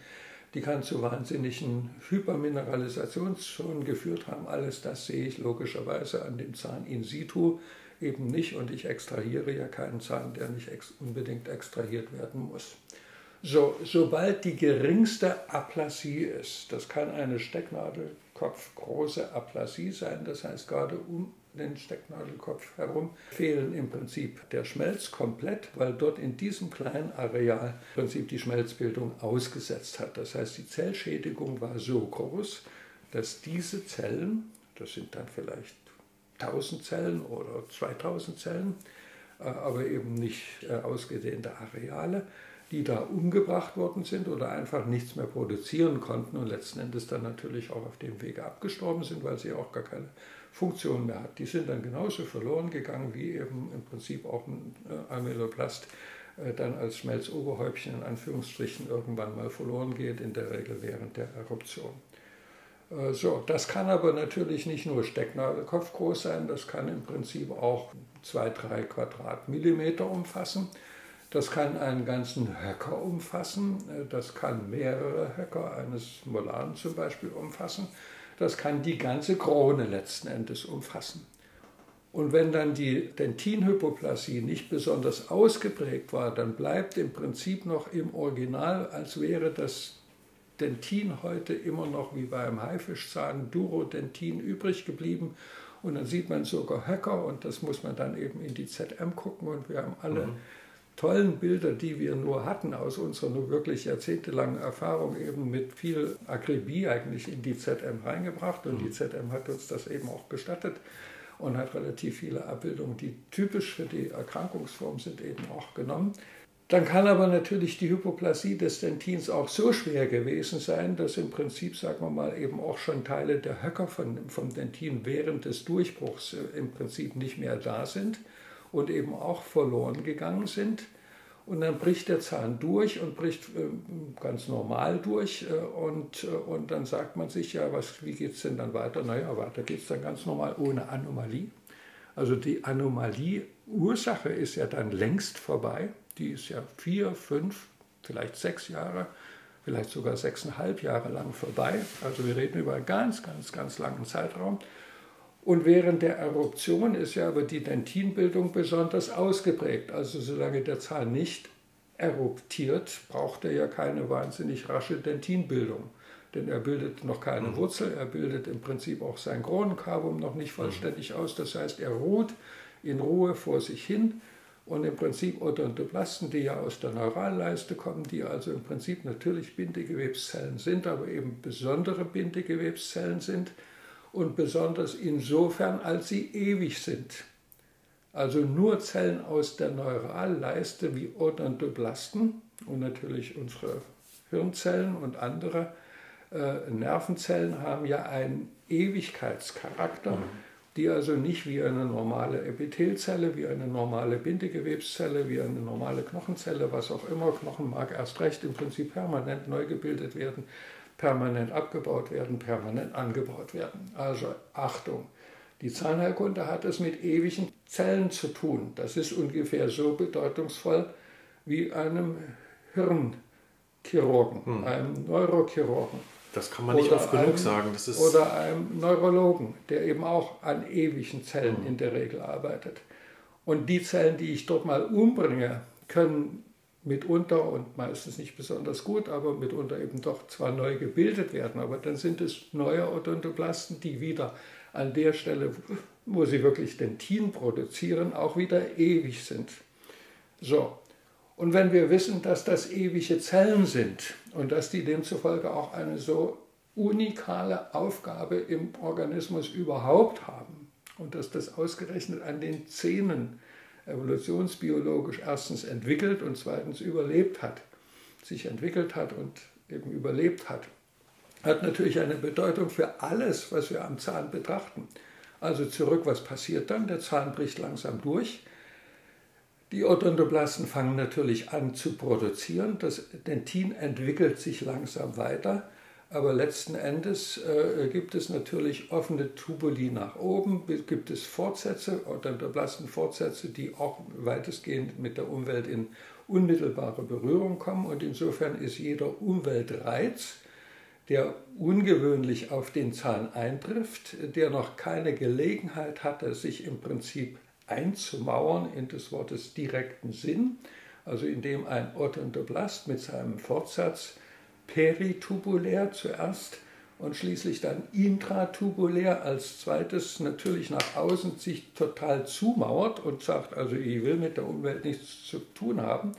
die kann zu wahnsinnigen Hypermineralisationszonen geführt haben. Alles das sehe ich logischerweise an dem Zahn in situ eben nicht und ich extrahiere ja keinen Zahn, der nicht ex unbedingt extrahiert werden muss. So, sobald die geringste Aplasie ist, das kann eine Stecknadel Kopf große Aplasie sein, das heißt gerade um den Stecknadelkopf herum fehlen im Prinzip der Schmelz komplett, weil dort in diesem kleinen Areal im Prinzip die Schmelzbildung ausgesetzt hat. Das heißt, die Zellschädigung war so groß, dass diese Zellen, das sind dann vielleicht 1000 Zellen oder 2000 Zellen, äh, aber eben nicht äh, ausgedehnte Areale, die da umgebracht worden sind oder einfach nichts mehr produzieren konnten und letzten Endes dann natürlich auch auf dem Wege abgestorben sind, weil sie auch gar keine Funktion mehr hat. Die sind dann genauso verloren gegangen, wie eben im Prinzip auch ein äh, Amyloplast äh, dann als Schmelzoberhäubchen in Anführungsstrichen irgendwann mal verloren geht, in der Regel während der Eruption. Äh, so, das kann aber natürlich nicht nur Stecknadelkopf groß sein, das kann im Prinzip auch 2-3 Quadratmillimeter umfassen. Das kann einen ganzen Höcker umfassen, das kann mehrere Höcker eines Molaren zum Beispiel umfassen, das kann die ganze Krone letzten Endes umfassen. Und wenn dann die Dentinhypoplasie nicht besonders ausgeprägt war, dann bleibt im Prinzip noch im Original, als wäre das Dentin heute immer noch wie beim Haifischzahn Durodentin übrig geblieben. Und dann sieht man sogar Höcker und das muss man dann eben in die ZM gucken und wir haben alle mhm. Tollen Bilder, die wir nur hatten aus unserer nur wirklich jahrzehntelangen Erfahrung eben mit viel Akribie eigentlich in die ZM reingebracht und mhm. die ZM hat uns das eben auch gestattet und hat relativ viele Abbildungen, die typisch für die Erkrankungsform sind, eben auch genommen. Dann kann aber natürlich die Hypoplasie des Dentins auch so schwer gewesen sein, dass im Prinzip, sagen wir mal, eben auch schon Teile der Höcker von, vom Dentin während des Durchbruchs äh, im Prinzip nicht mehr da sind und eben auch verloren gegangen sind. Und dann bricht der Zahn durch und bricht äh, ganz normal durch. Äh, und, und dann sagt man sich, ja, was, wie geht es denn dann weiter? Naja, weiter geht es dann ganz normal ohne Anomalie. Also die Anomalie-Ursache ist ja dann längst vorbei die ist ja vier, fünf, vielleicht sechs Jahre, vielleicht sogar sechseinhalb Jahre lang vorbei. Also wir reden über einen ganz, ganz, ganz langen Zeitraum. Und während der Eruption ist ja aber die Dentinbildung besonders ausgeprägt. Also solange der Zahn nicht eruptiert, braucht er ja keine wahnsinnig rasche Dentinbildung. Denn er bildet noch keine mhm. Wurzel, er bildet im Prinzip auch sein Kronenkarbum noch nicht vollständig mhm. aus. Das heißt, er ruht in Ruhe vor sich hin und im Prinzip Odontoblasten, die ja aus der Neuralleiste kommen, die also im Prinzip natürlich Bindegewebszellen sind, aber eben besondere Bindegewebszellen sind und besonders insofern, als sie ewig sind. Also nur Zellen aus der Neuralleiste wie Odontoblasten und natürlich unsere Hirnzellen und andere äh, Nervenzellen haben ja einen Ewigkeitscharakter. Mhm die also nicht wie eine normale Epithelzelle, wie eine normale Bindegewebszelle, wie eine normale Knochenzelle, was auch immer, Knochen mag erst recht im Prinzip permanent neu gebildet werden, permanent abgebaut werden, permanent angebaut werden. Also Achtung, die Zahnheilkunde hat es mit ewigen Zellen zu tun. Das ist ungefähr so bedeutungsvoll wie einem Hirnchirurgen, hm. einem Neurochirurgen. Das kann man nicht oft genug einem, sagen. Oder einem Neurologen, der eben auch an ewigen Zellen mhm. in der Regel arbeitet. Und die Zellen, die ich dort mal umbringe, können mitunter und meistens nicht besonders gut, aber mitunter eben doch zwar neu gebildet werden, aber dann sind es neue Odontoblasten, die wieder an der Stelle, wo sie wirklich Dentin produzieren, auch wieder ewig sind. So, und wenn wir wissen, dass das ewige Zellen sind und dass die demzufolge auch eine so unikale Aufgabe im Organismus überhaupt haben und dass das ausgerechnet an den Zähnen evolutionsbiologisch erstens entwickelt und zweitens überlebt hat, sich entwickelt hat und eben überlebt hat, hat natürlich eine Bedeutung für alles, was wir am Zahn betrachten. Also zurück, was passiert dann? Der Zahn bricht langsam durch die Odontoblasten fangen natürlich an zu produzieren. Das Dentin entwickelt sich langsam weiter. Aber letzten Endes äh, gibt es natürlich offene Tubuli nach oben, gibt es Fortsätze, Odontoblasten-Fortsätze, die auch weitestgehend mit der Umwelt in unmittelbare Berührung kommen. Und insofern ist jeder Umweltreiz, der ungewöhnlich auf den Zahn eintrifft, der noch keine Gelegenheit hatte, sich im Prinzip einzumauern in des Wortes direkten Sinn, also indem ein Odontoblast mit seinem Fortsatz peritubulär zuerst und schließlich dann intratubulär als zweites natürlich nach außen sich total zumauert und sagt, also ich will mit der Umwelt nichts zu tun haben.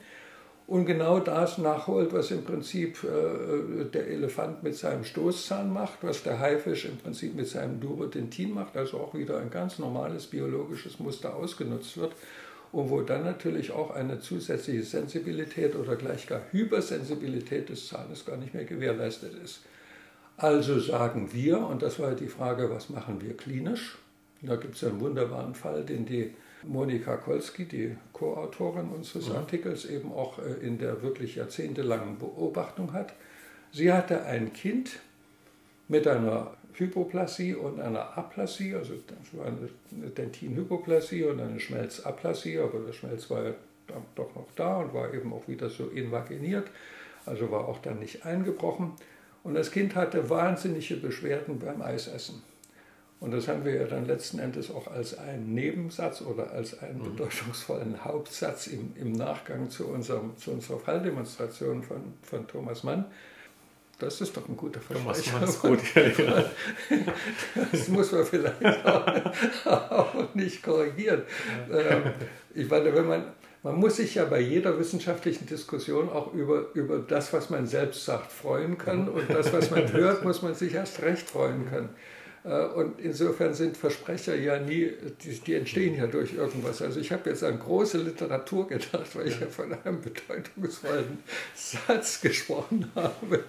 Und genau das nachholt, was im Prinzip äh, der Elefant mit seinem Stoßzahn macht, was der Haifisch im Prinzip mit seinem Durodentin macht, also auch wieder ein ganz normales biologisches Muster ausgenutzt wird und wo dann natürlich auch eine zusätzliche Sensibilität oder gleich gar Hypersensibilität des Zahnes gar nicht mehr gewährleistet ist. Also sagen wir, und das war die Frage, was machen wir klinisch? Da gibt es einen wunderbaren Fall, den die Monika Kolski, die Co-Autorin unseres ja. Artikels, eben auch äh, in der wirklich jahrzehntelangen Beobachtung hat. Sie hatte ein Kind mit einer Hypoplasie und einer Aplasie, also eine Dentinhypoplasie und eine Schmelzaplasie, aber der Schmelz war ja doch noch da und war eben auch wieder so invaginiert, also war auch dann nicht eingebrochen. Und das Kind hatte wahnsinnige Beschwerden beim Eisessen. Und das haben wir ja dann letzten Endes auch als einen Nebensatz oder als einen mhm. bedeutungsvollen Hauptsatz im, im Nachgang zu, unserem, zu unserer Falldemonstration von, von Thomas Mann Das ist doch ein guter Versprecher. Das gut, ja, ja. Das muss man vielleicht auch, auch nicht korrigieren. Ja. Ich meine, wenn man, man muss sich ja bei jeder wissenschaftlichen Diskussion auch über, über das, was man selbst sagt, freuen können. Und das, was man hört, muss man sich erst recht freuen können. Äh, und insofern sind Versprecher ja nie, die, die entstehen ja durch irgendwas. Also ich habe jetzt an große Literatur gedacht, weil ich ja von einem bedeutungsvollen Satz gesprochen habe.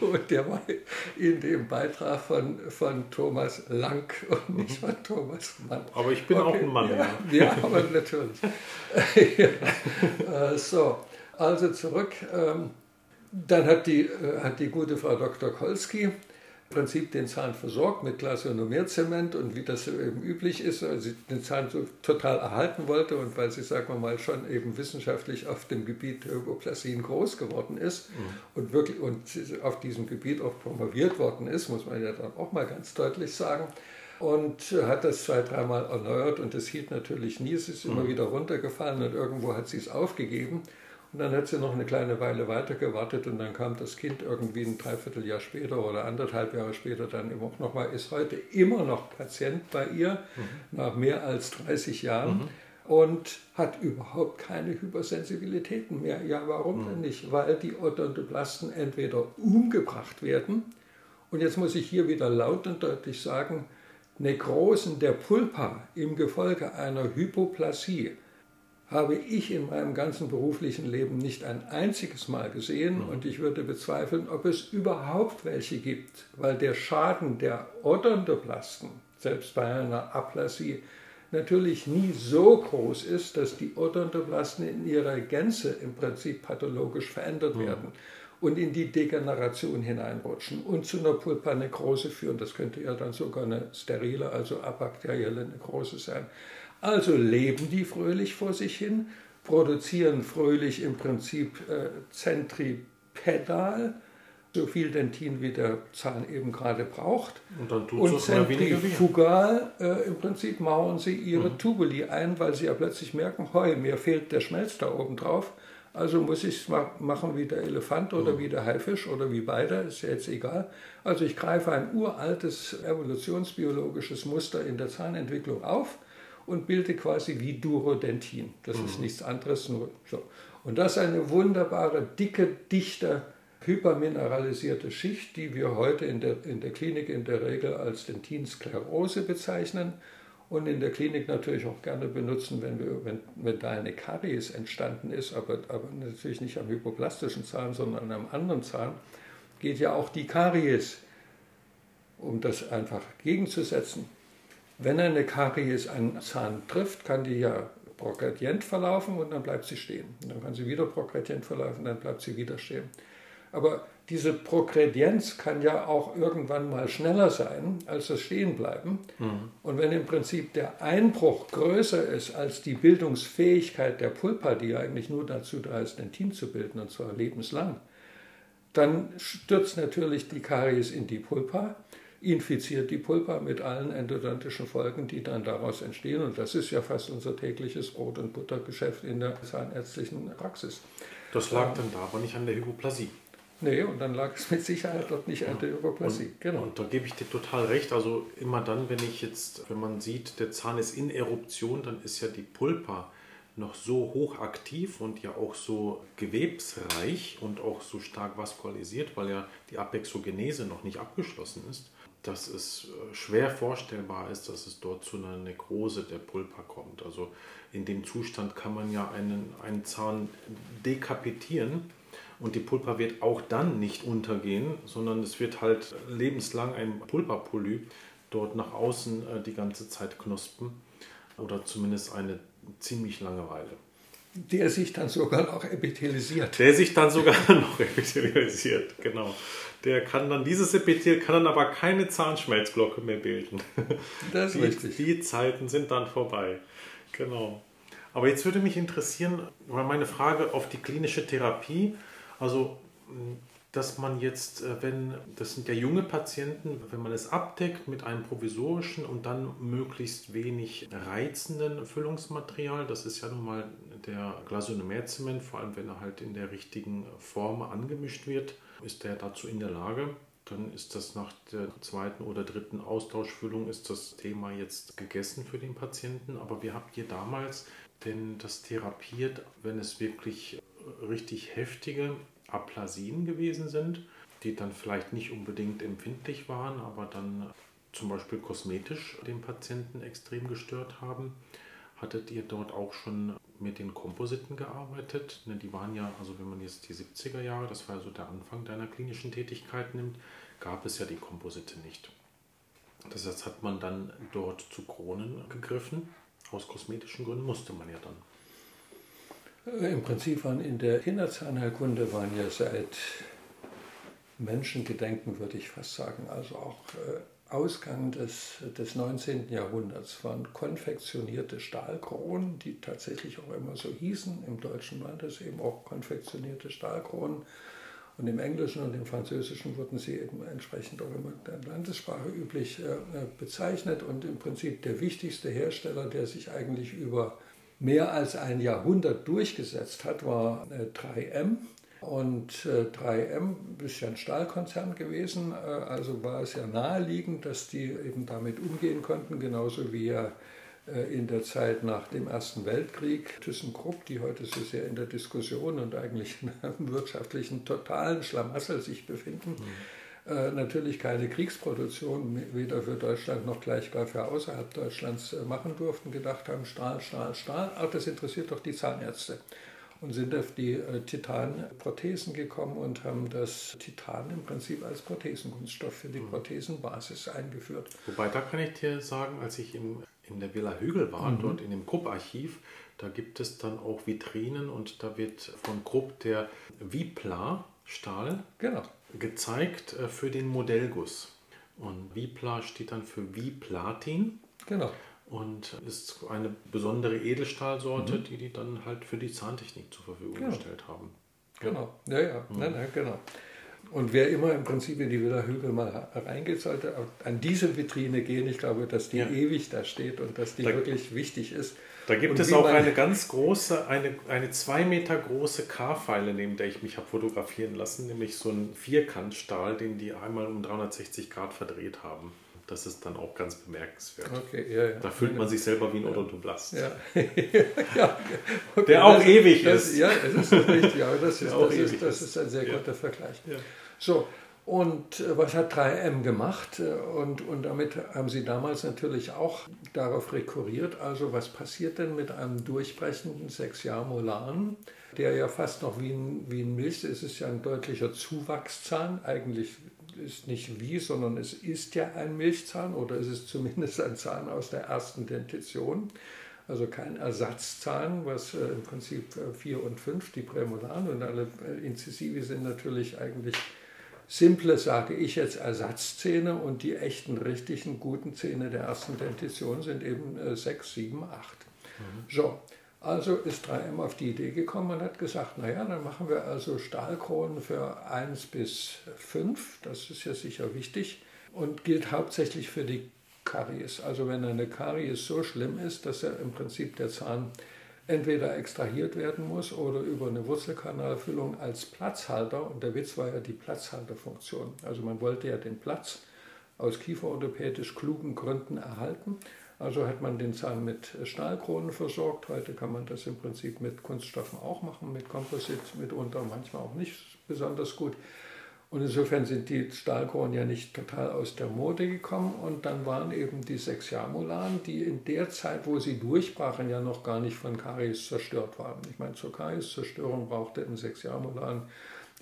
Und der war in dem Beitrag von, von Thomas Lang und nicht von Thomas Mann. Aber ich bin okay. auch ein Mann. Ja, ja aber natürlich. ja. Äh, so, also zurück. Ähm, dann hat die, äh, hat die gute Frau Dr. Kolski Prinzip den Zahn versorgt mit Glasionomerzement und wie das eben üblich ist, weil sie den Zahn so total erhalten wollte und weil sie, sagen wir mal, schon eben wissenschaftlich auf dem Gebiet der Hypoplasien groß geworden ist mhm. und wirklich und auf diesem Gebiet auch promoviert worden ist, muss man ja dann auch mal ganz deutlich sagen. Und hat das zwei, dreimal erneuert und das hielt natürlich nie. Es ist mhm. immer wieder runtergefallen und irgendwo hat sie es aufgegeben. Und dann hat sie noch eine kleine Weile weiter gewartet und dann kam das Kind irgendwie ein Dreivierteljahr später oder anderthalb Jahre später dann immer noch mal, ist heute immer noch Patient bei ihr, mhm. nach mehr als 30 Jahren. Mhm. Und hat überhaupt keine Hypersensibilitäten mehr. Ja, warum mhm. denn nicht? Weil die Odontoblasten entweder umgebracht werden, und jetzt muss ich hier wieder laut und deutlich sagen, Nekrosen der Pulpa im Gefolge einer Hypoplasie habe ich in meinem ganzen beruflichen Leben nicht ein einziges Mal gesehen mhm. und ich würde bezweifeln, ob es überhaupt welche gibt, weil der Schaden der Odontoblasten, selbst bei einer Aplasie, natürlich nie so groß ist, dass die Odontoblasten in ihrer Gänze im Prinzip pathologisch verändert mhm. werden und in die Degeneration hineinrutschen und zu einer Pulpanekrose führen. Das könnte ja dann sogar eine sterile, also abakterielle Nekrose sein. Also leben die fröhlich vor sich hin, produzieren fröhlich im Prinzip äh, zentripedal, so viel Dentin wie der Zahn eben gerade braucht. Und dann tut Und zentrifugal äh, im Prinzip mauern sie ihre mhm. Tubuli ein, weil sie ja plötzlich merken, heu, mir fehlt der Schmelz da oben drauf. Also muss ich es machen wie der Elefant oder mhm. wie der Haifisch oder wie beide, ist ja jetzt egal. Also ich greife ein uraltes evolutionsbiologisches Muster in der Zahnentwicklung auf und bilde quasi wie Durodentin. Das mhm. ist nichts anderes. Nur so. Und das ist eine wunderbare, dicke, dichte, hypermineralisierte Schicht, die wir heute in der, in der Klinik in der Regel als Dentinsklerose bezeichnen und in der Klinik natürlich auch gerne benutzen, wenn, wir, wenn, wenn da eine Karies entstanden ist, aber, aber natürlich nicht am hypoplastischen Zahn, sondern an einem anderen Zahn, geht ja auch die Karies, um das einfach gegenzusetzen. Wenn eine Karies einen Zahn trifft, kann die ja progredient verlaufen und dann bleibt sie stehen. Und dann kann sie wieder progredient verlaufen, dann bleibt sie wieder stehen. Aber diese Progredienz kann ja auch irgendwann mal schneller sein als das Stehenbleiben. Mhm. Und wenn im Prinzip der Einbruch größer ist als die Bildungsfähigkeit der Pulpa, die ja eigentlich nur dazu da ist, Dentin zu bilden, und zwar lebenslang, dann stürzt natürlich die Karies in die Pulpa infiziert die Pulpa mit allen endodontischen Folgen, die dann daraus entstehen. Und das ist ja fast unser tägliches Brot- und Buttergeschäft in der zahnärztlichen Praxis. Das lag dann da aber nicht an der Hypoplasie. Nee, und dann lag es mit Sicherheit dort nicht an der Hypoplasie. Und, genau. Und da gebe ich dir total recht. Also immer dann, wenn ich jetzt, wenn man sieht, der Zahn ist in Eruption, dann ist ja die Pulpa noch so hochaktiv und ja auch so gewebsreich und auch so stark vaskualisiert, weil ja die Apexogenese noch nicht abgeschlossen ist dass es äh, schwer vorstellbar ist, dass es dort zu einer Nekrose der Pulpa kommt. Also in dem Zustand kann man ja einen, einen Zahn dekapitieren und die Pulpa wird auch dann nicht untergehen, sondern es wird halt lebenslang ein Pulpapolyp dort nach außen äh, die ganze Zeit knospen oder zumindest eine ziemlich lange Weile. Der sich dann sogar noch epithelisiert. Der sich dann sogar noch epithelisiert, genau. Der kann dann, dieses Epithel kann dann aber keine Zahnschmelzglocke mehr bilden. Das ist die, richtig. Die Zeiten sind dann vorbei. Genau. Aber jetzt würde mich interessieren, weil meine Frage auf die klinische Therapie, also dass man jetzt, äh, wenn, das sind ja junge Patienten, wenn man es abdeckt mit einem provisorischen und dann möglichst wenig reizenden Füllungsmaterial, das ist ja nun mal der Glasunomerzement, vor allem wenn er halt in der richtigen Form angemischt wird, ist er dazu in der Lage. Dann ist das nach der zweiten oder dritten Austauschfüllung ist das Thema jetzt gegessen für den Patienten. Aber wir haben hier damals denn das therapiert, wenn es wirklich richtig heftige Aplasien gewesen sind, die dann vielleicht nicht unbedingt empfindlich waren, aber dann zum Beispiel kosmetisch den Patienten extrem gestört haben. Hattet ihr dort auch schon mit den Kompositen gearbeitet? Ne, die waren ja, also wenn man jetzt die 70er Jahre, das war ja so der Anfang deiner klinischen Tätigkeit nimmt, gab es ja die Komposite nicht. Das heißt, hat man dann dort zu Kronen gegriffen. Aus kosmetischen Gründen musste man ja dann. Im Prinzip waren in der Kinderzahnheilkunde waren ja seit Menschengedenken, würde ich fast sagen, also auch äh, Ausgang des, des 19. Jahrhunderts waren konfektionierte Stahlkronen, die tatsächlich auch immer so hießen. Im Deutschen waren das eben auch konfektionierte Stahlkronen. Und im Englischen und im Französischen wurden sie eben entsprechend auch immer in der Landessprache üblich äh, äh, bezeichnet. Und im Prinzip der wichtigste Hersteller, der sich eigentlich über mehr als ein Jahrhundert durchgesetzt hat, war 3M. Äh, Und 3M ist ja ein Stahlkonzern gewesen, also war es ja naheliegend, dass die eben damit umgehen konnten, genauso wie ja in der Zeit nach dem Ersten Weltkrieg, ThyssenKrupp, die heute so sehr in der Diskussion und eigentlich in einem wirtschaftlichen totalen Schlamassel sich befinden, mhm. äh, natürlich keine Kriegsproduktion weder für Deutschland noch gleich gar für außerhalb Deutschlands äh, machen durften, gedacht haben, Stahl, Stahl, Stahl, auch das interessiert doch die Zahnärzte. Und sind auf die äh, Titanprothesen gekommen und haben das Titan im Prinzip als Prothesenkunststoff für die mhm. Prothesenbasis eingeführt. Wobei, da kann ich dir sagen, als ich im, in der Villa Hügel war, mhm. dort in dem Krupp-Archiv, da gibt es dann auch Vitrinen und da wird von Krupp der Vipla Stahl genau gezeigt äh, für den Modellguss. Und Vipla steht dann für Viplatin. Genau. Und ist eine besondere Edelstahlsorte, mhm. die die dann halt für die Zahntechnik zur Verfügung genau. gestellt haben. Genau, ja, ja, mhm. nein, nein, genau. Und wer immer im Prinzip in die Villa Hügel mal reingeht, sollte an diese Vitrine gehen. Ich glaube, dass die ja. ewig da steht und dass die da, wirklich wichtig ist. Da gibt und es auch eine ganz große, eine, eine zwei Meter große K-Pfeile, neben der ich mich habe fotografieren lassen, nämlich so ein Vierkantstahl, den die einmal um 360 Grad verdreht haben. Das ist dann auch ganz bemerkenswert. Okay, ja, ja. Da fühlt man sich selber wie ein Odontoblast. Ja. ja. Okay, Der auch das, ewig das, ist. Ja, das ist richtig. Ja, das, ist, das, ist, das ist ein sehr guter Vergleich. So, und äh, was hat 3M gemacht? Äh, und, und damit haben sie damals natürlich auch darauf rekurriert, also was passiert denn mit einem durchbrechenden Sechsjahr-Molan, der ja fast noch wie ein, wie ein Milch, es ist ja ein deutlicher Zuwachszahn, eigentlich ist nicht wie, sondern es ist ja ein Milchzahn oder es ist zumindest ein Zahn aus der ersten Dentition. Also kein Ersatzzahn, was äh, im Prinzip 4 und 5, die Prämolaren und alle Inzisivi sind natürlich eigentlich simple, sage ich jetzt, Ersatzzähne und die echten, richtigen, guten Zähne der ersten Dentition sind eben 6, 7, 8. So, also ist 3M auf die Idee gekommen und hat gesagt, naja, dann machen wir also Stahlkronen für 1 bis 5, das ist ja sicher wichtig und gilt hauptsächlich für die Karies. Also wenn eine Karies so schlimm ist, dass er im Prinzip der Zahn entweder extrahiert werden muss oder über eine Wurzelkanalfüllung als Platzhalter. Und der Witz war ja die Platzhalterfunktion. Also man wollte ja den Platz aus kieferorthopädisch klugen Gründen erhalten. Also hat man den Zahn mit Stahlkronen versorgt. Heute kann man das im Prinzip mit Kunststoffen auch machen, mit Komposit mitunter, manchmal auch nicht besonders gut. Und insofern sind die Stahlkronen ja nicht total aus der Mode gekommen. Und dann waren eben die sechs Jamularen, die in der Zeit, wo sie durchbrachen, ja noch gar nicht von Karies zerstört waren. Ich meine, zur Karies-Zerstörung brauchte ein sechs Jamulan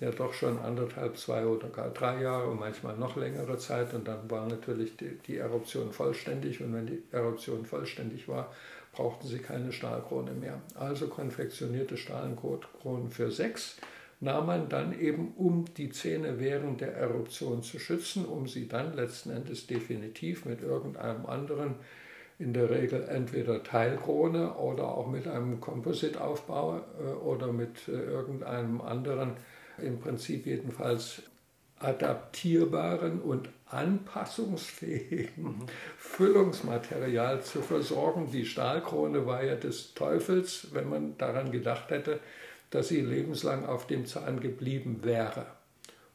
ja doch schon anderthalb, zwei oder gar drei Jahre und manchmal noch längere Zeit. Und dann war natürlich die, die Eruption vollständig. Und wenn die Eruption vollständig war, brauchten sie keine Stahlkrone mehr. Also konfektionierte Stahlkronen für sechs nahm man dann eben, um die Zähne während der Eruption zu schützen, um sie dann letzten Endes definitiv mit irgendeinem anderen, in der Regel entweder Teilkrone oder auch mit einem Composite-Aufbau äh, oder mit äh, irgendeinem anderen im Prinzip jedenfalls adaptierbaren und anpassungsfähigen mhm. Füllungsmaterial zu versorgen. Die Stahlkrone war ja des Teufels, wenn man daran gedacht hätte, dass sie lebenslang auf dem Zahn geblieben wäre.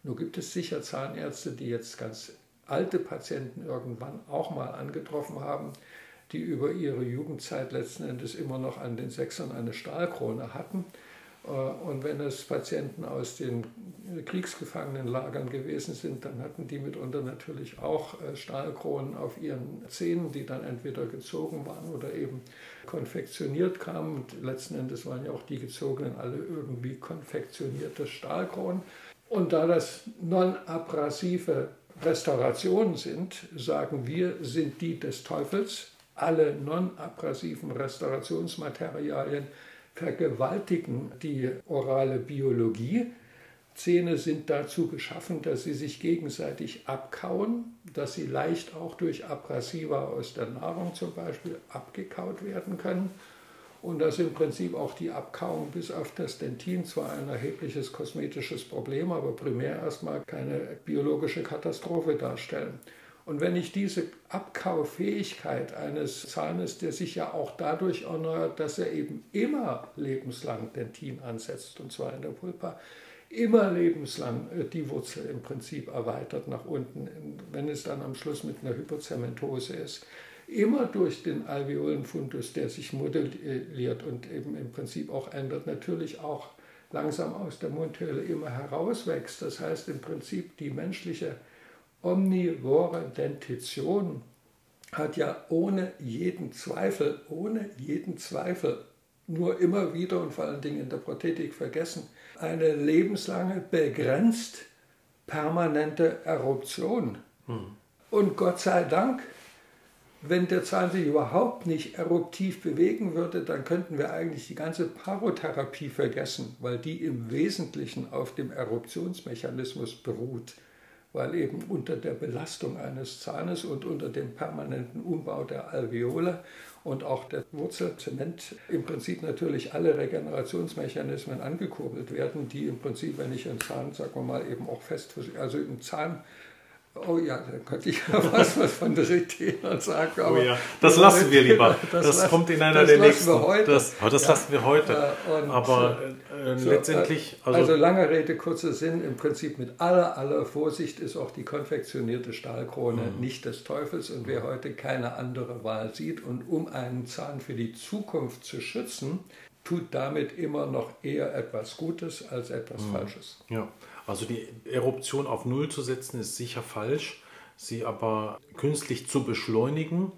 Nur gibt es sicher Zahnärzte, die jetzt ganz alte Patienten irgendwann auch mal angetroffen haben, die über ihre Jugendzeit letzten Endes immer noch an den Sechsern eine Stahlkrone hatten und wenn es Patienten aus den Kriegsgefangenenlagern gewesen sind, dann hatten die mitunter natürlich auch äh, Stahlkronen auf ihren Zähnen, die dann entweder gezogen waren oder eben konfektioniert kamen. Und letzten Endes waren ja auch die gezogenen alle irgendwie konfektionierte Stahlkronen. Und da das non-abrasive Restaurationen sind, sagen wir, sind die des Teufels. Alle non-abrasiven Restaurationsmaterialien vergewaltigen die orale Biologie. Zähne sind dazu geschaffen, dass sie sich gegenseitig abkauen, dass sie leicht auch durch Abrasiva aus der Nahrung zum Beispiel abgekaut werden können und dass im Prinzip auch die Abkauung bis auf das Dentin zwar ein erhebliches kosmetisches Problem, aber primär erstmal keine biologische Katastrophe darstellen. Und wenn ich diese Abkaufähigkeit eines Zahnes, der sich ja auch dadurch erneuert, dass er eben immer lebenslang Dentin ansetzt, und zwar in der Pulpa, immer lebenslang äh, die Wurzel im Prinzip erweitert nach unten, wenn es dann am Schluss mit einer Hypozementose ist, immer durch den Alveolenfundus, der sich modelliert und eben im Prinzip auch ändert, natürlich auch langsam aus der Mundhöhle immer herauswächst. Das heißt im Prinzip die menschliche omnivore Dentition hat ja ohne jeden Zweifel, ohne jeden Zweifel, nur immer wieder und vor allen Dingen in der Prothetik vergessen, eine lebenslange, begrenzt permanente Eruption. Hm. Und Gott sei Dank, wenn der Zahn sich überhaupt nicht eruptiv bewegen würde, dann könnten wir eigentlich die ganze Parotherapie vergessen, weil die im Wesentlichen auf dem Eruptionsmechanismus beruht weil eben unter der Belastung eines Zahnes und unter dem permanenten Umbau der Alveole und auch der Wurzelzement im Prinzip natürlich alle Regenerationsmechanismen angekurbelt werden, die im Prinzip, wenn ich einen Zahn, sagen wir mal, eben auch fest, also im Zahn Oh ja, da könnte ich ja was, was von der Retainern sagen. oh ja, das lassen wir lieber. Das, das kommt in einer der nächsten. Wir heute. Das, oh, das ja. lassen wir heute. Und aber äh, so, letztendlich. Also, also lange Rede, kurzer Sinn. Im Prinzip mit aller, aller Vorsicht ist auch die konfektionierte Stahlkrone mhm. nicht des Teufels. Und wer heute keine andere Wahl sieht und um einen Zahn für die Zukunft zu schützen, tut damit immer noch eher etwas Gutes als etwas mhm. Falsches. Ja. Also die Eruption auf Null zu setzen ist sicher falsch, sie aber künstlich zu beschleunigen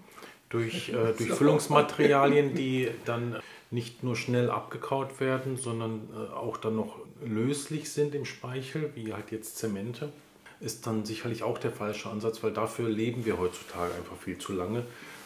durch, äh, durch Füllungsmaterialien, die dann nicht nur schnell abgekaut werden, sondern äh, auch dann noch löslich sind im Speichel, wie halt jetzt Zemente, ist dann sicherlich auch der falsche Ansatz, weil dafür leben wir heutzutage einfach viel zu lange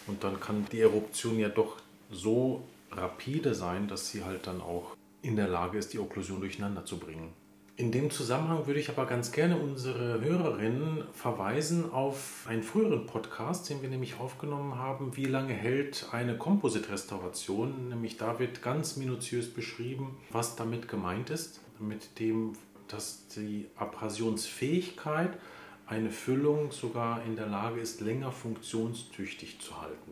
und dann kann die Eruption ja doch so rapide sein, dass sie halt dann auch in der Lage ist, die Okklusion durcheinander zu bringen. In dem Zusammenhang würde ich aber ganz gerne unsere Hörerinnen verweisen auf einen früheren Podcast, den wir nämlich aufgenommen haben, wie lange hält eine Composite-Restauration. Nämlich da wird ganz minutiös beschrieben, was damit gemeint ist, mit dem, dass die Abrasionsfähigkeit eine Füllung sogar in der Lage ist, länger funktionstüchtig zu halten.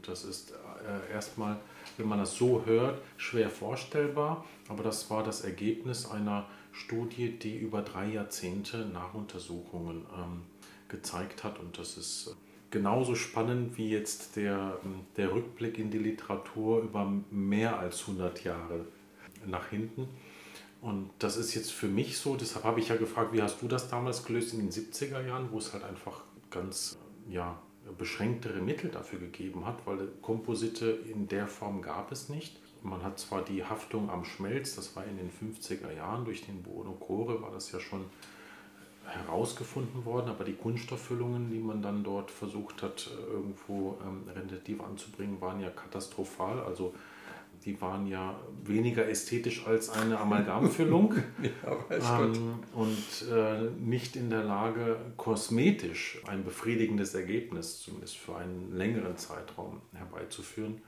Das ist äh, erstmal, wenn man das so hört, schwer vorstellbar, aber das war das Ergebnis einer Studie, die über drei Jahrzehnte Nachuntersuchungen ähm, gezeigt hat. Und das ist äh, genauso spannend wie jetzt der, ähm, der Rückblick in die Literatur über mehr als 100 Jahre nach hinten. Und das ist jetzt für mich so, deshalb habe ich ja gefragt, wie hast du das damals gelöst in den 70er Jahren, wo es halt einfach ganz ja, beschränktere Mittel dafür gegeben hat, weil Komposite in der Form gab es nicht. Man hat zwar die Haftung am Schmelz, das war in den 50er Jahren, durch den Bono Core war das ja schon herausgefunden worden, aber die Kunststofffüllungen, die man dann dort versucht hat, irgendwo ähm, renditiv anzubringen, waren ja katastrophal. Also die waren ja weniger ästhetisch als eine Amalgamfüllung ja, ähm, und äh, nicht in der Lage, kosmetisch ein befriedigendes Ergebnis, zumindest für einen längeren Zeitraum, herbeizuführen.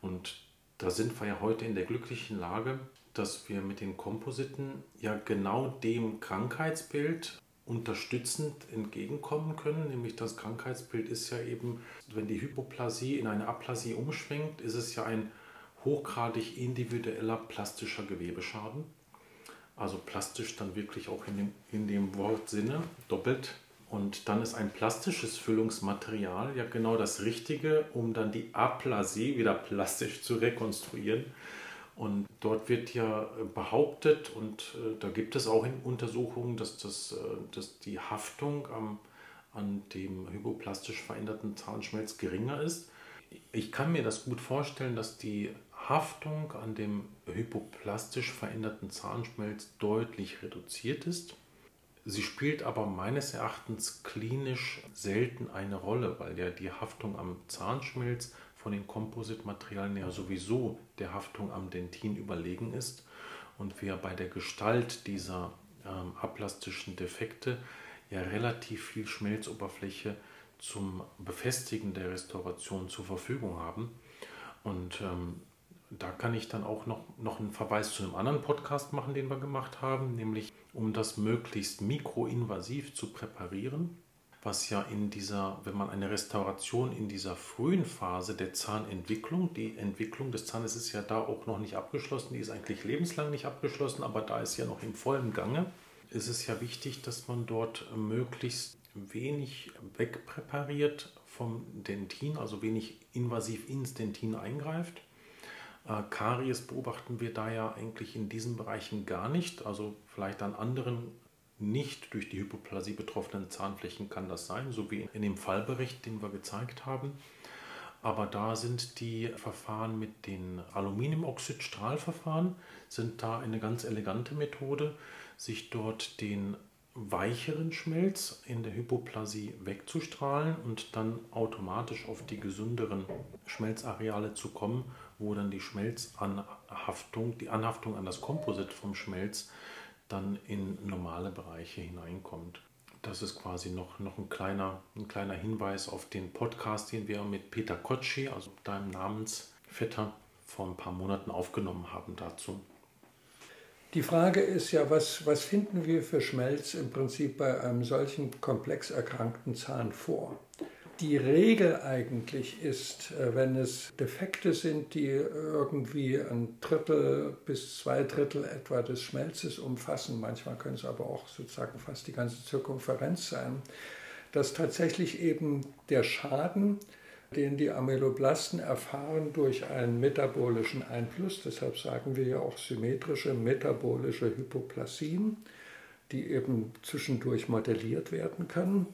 Und Da sind wir ja heute in der glücklichen Lage, dass wir mit den Kompositen ja genau dem Krankheitsbild unterstützend entgegenkommen können. Nämlich das Krankheitsbild ist ja eben, wenn die Hypoplasie in eine Aplasie umschwenkt, ist es ja ein hochgradig individueller plastischer Gewebeschaden. Also plastisch dann wirklich auch in dem, in dem Wortsinne doppelt. Und dann ist ein plastisches Füllungsmaterial ja genau das Richtige, um dann die Aplasie wieder plastisch zu rekonstruieren. Und dort wird ja behauptet, und äh, da gibt es auch Untersuchungen, dass, das, äh, dass die Haftung am, an dem hypoplastisch veränderten Zahnschmelz geringer ist. Ich kann mir das gut vorstellen, dass die Haftung an dem hypoplastisch veränderten Zahnschmelz deutlich reduziert ist. Sie spielt aber meines Erachtens klinisch selten eine Rolle, weil ja die Haftung am Zahnschmelz von den Kompositmaterialien ja sowieso der Haftung am Dentin überlegen ist und wir bei der Gestalt dieser ähm, aplastischen Defekte ja relativ viel Schmelzoberfläche zum Befestigen der Restauration zur Verfügung haben. Und ähm, da kann ich dann auch noch, noch einen Verweis zu einem anderen Podcast machen, den wir gemacht haben, nämlich um das möglichst mikroinvasiv zu präparieren was ja in dieser, wenn man eine Restauration in dieser frühen Phase der Zahnentwicklung, die Entwicklung des Zahnes ist ja da auch noch nicht abgeschlossen, die ist eigentlich lebenslang nicht abgeschlossen, aber da ist ja noch im vollen Gange, ist es ja wichtig, dass man dort möglichst wenig wegpräpariert vom Dentin, also wenig invasiv ins Dentin eingreift. Äh, Karies beobachten wir da ja eigentlich in diesen Bereichen gar nicht, also vielleicht an anderen nicht durch die Hypoplasie betroffenen Zahnflächen kann das sein, so wie in dem Fallbericht, den wir gezeigt haben. Aber da sind die Verfahren mit den Aluminiumoxid-Strahlverfahren sind da eine ganz elegante Methode, sich dort den weicheren Schmelz in der Hypoplasie wegzustrahlen und dann automatisch auf die gesünderen Schmelzareale zu kommen, wo dann die Schmelzanhaftung, die Anhaftung an das Komposit vom Schmelz dann in normale Bereiche hineinkommt. Das ist quasi noch, noch ein, kleiner, ein kleiner Hinweis auf den Podcast, den wir mit Peter Kotschi, also deinem Namensvetter, vor ein paar Monaten aufgenommen haben dazu. Die Frage ist ja, was, was finden wir für Schmelz im Prinzip bei einem solchen komplex erkrankten Zahn vor? Die Regel eigentlich ist, äh, wenn es Defekte sind, die irgendwie ein Drittel bis zwei Drittel etwa des Schmelzes umfassen, manchmal können es aber auch sozusagen fast die ganze Zirkumferenz sein, dass tatsächlich eben der Schaden, den die Amyloblasten erfahren durch einen metabolischen Einfluss, deshalb sagen wir ja auch symmetrische metabolische Hypoplasien, die eben zwischendurch modelliert werden können,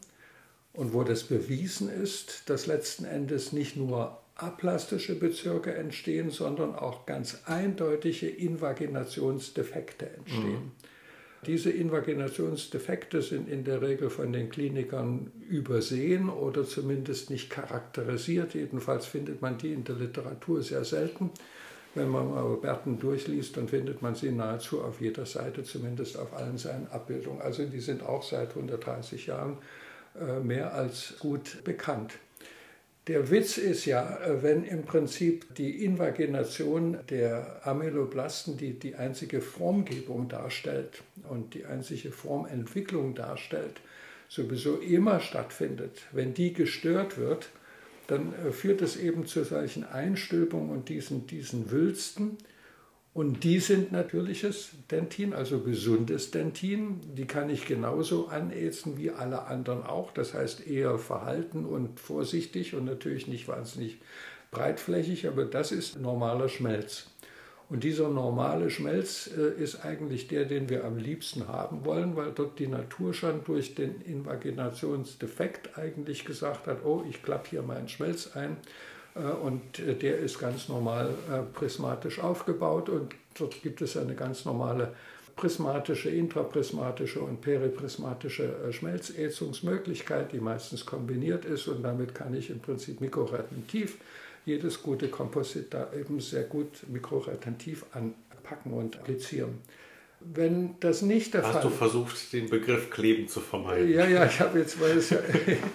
und wo das bewiesen ist, dass letzten Endes nicht nur aplastische Bezirke entstehen, sondern auch ganz eindeutige Invaginationsdefekte entstehen. Mhm. Diese Invaginationsdefekte sind in der Regel von den Klinikern übersehen oder zumindest nicht charakterisiert. Jedenfalls findet man die in der Literatur sehr selten. Wenn man mal Berten durchliest, dann findet man sie nahezu auf jeder Seite, zumindest auf allen seinen Abbildungen. Also die sind auch seit 130 Jahren mehr als gut bekannt. Der Witz ist ja, äh, wenn im Prinzip die Invagination der Amyloblasten, die die einzige Formgebung darstellt und die einzige Formentwicklung darstellt, sowieso immer stattfindet, wenn die gestört wird, dann äh, führt es eben zu solchen Einstülpungen und diesen, diesen Wülsten, und die sind natürliches Dentin, also gesundes Dentin. Die kann ich genauso anätzen wie alle anderen auch. Das heißt eher verhalten und vorsichtig und natürlich nicht wahnsinnig breitflächig, aber das ist normaler Schmelz. Und dieser normale Schmelz äh, ist eigentlich der, den wir am liebsten haben wollen, weil dort die Natur schon durch den Invaginationsdefekt eigentlich gesagt hat, oh, ich klappe hier meinen Schmelz ein und äh, der ist ganz normal äh, prismatisch aufgebaut und dort gibt es eine ganz normale prismatische, intraprismatische und periprismatische Schmelzätzungsmöglichkeit, die meistens kombiniert ist und damit kann ich im Prinzip mikroretentiv jedes gute Komposit da eben sehr gut mikroretentiv anpacken und applizieren. Wenn das nicht der Hast Fall du versucht, den Begriff Kleben zu vermeiden? Ja, ja, ich habe jetzt, weil es ja,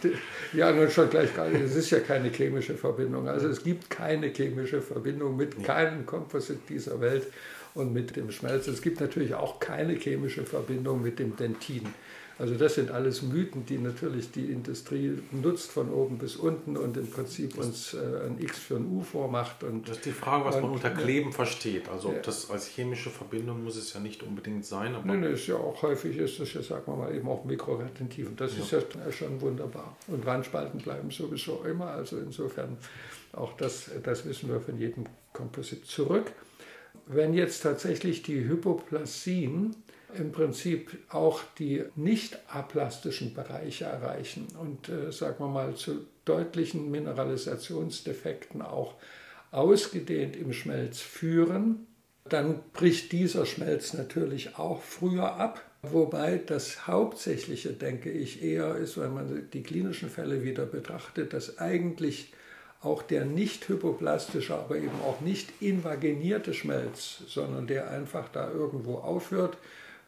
ja, nun schon gleich gar nicht, es ist ja keine chemische Verbindung. Also es gibt keine chemische Verbindung mit keinem Komposit dieser Welt und mit dem Schmelz. Es gibt natürlich auch keine chemische Verbindung mit dem Dentin. Also das sind alles Mythen, die natürlich die Industrie nutzt von oben bis unten und im Prinzip uns äh, ein X für ein U vormacht. Und, das ist die Frage, was und, man unter Kleben ja. versteht. Also ob ja. das als chemische Verbindung muss es ja nicht unbedingt sein. Aber Nein, ist ja auch häufig ist es ja, sagen wir mal, eben auch mikroretentiv. Und das ja. ist ja schon wunderbar. Und Wandspalten bleiben sowieso immer. Also insofern auch das, das wissen wir von jedem Komposit zurück. Wenn jetzt tatsächlich die Hypoplasien im Prinzip auch die nicht aplastischen Bereiche erreichen und, äh, sagen wir mal, zu deutlichen Mineralisationsdefekten auch ausgedehnt im Schmelz führen, dann bricht dieser Schmelz natürlich auch früher ab. Wobei das Hauptsächliche, denke ich, eher ist, wenn man die klinischen Fälle wieder betrachtet, dass eigentlich auch der nicht hypoplastische, aber eben auch nicht invaginierte Schmelz, sondern der einfach da irgendwo aufhört,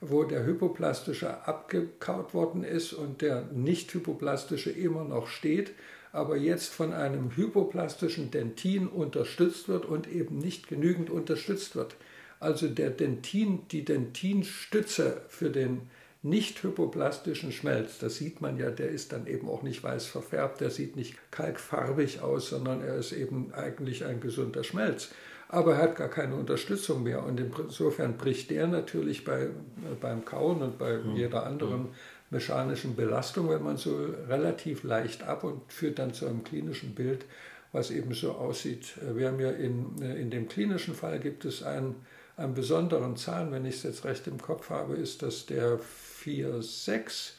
wo der hypoplastische abgekaut worden ist und der nicht hypoplastische immer noch steht, aber jetzt von einem hypoplastischen Dentin unterstützt wird und eben nicht genügend unterstützt wird. Also der Dentin, die Dentinstütze für den nicht hypoplastischen Schmelz, das sieht man ja, der ist dann eben auch nicht weiß verfärbt, der sieht nicht kalkfarbig aus, sondern er ist eben eigentlich ein gesunder Schmelz aber er hat gar keine Unterstützung mehr. Und insofern bricht der natürlich bei, beim Kauen und bei mhm. jeder anderen mechanischen Belastung, wenn man so relativ leicht ab und führt dann zu einem klinischen Bild, was eben so aussieht. Wir haben ja in, in dem klinischen Fall gibt es einen, einen besonderen Zahn, wenn ich es jetzt recht im Kopf habe, ist das der 4,6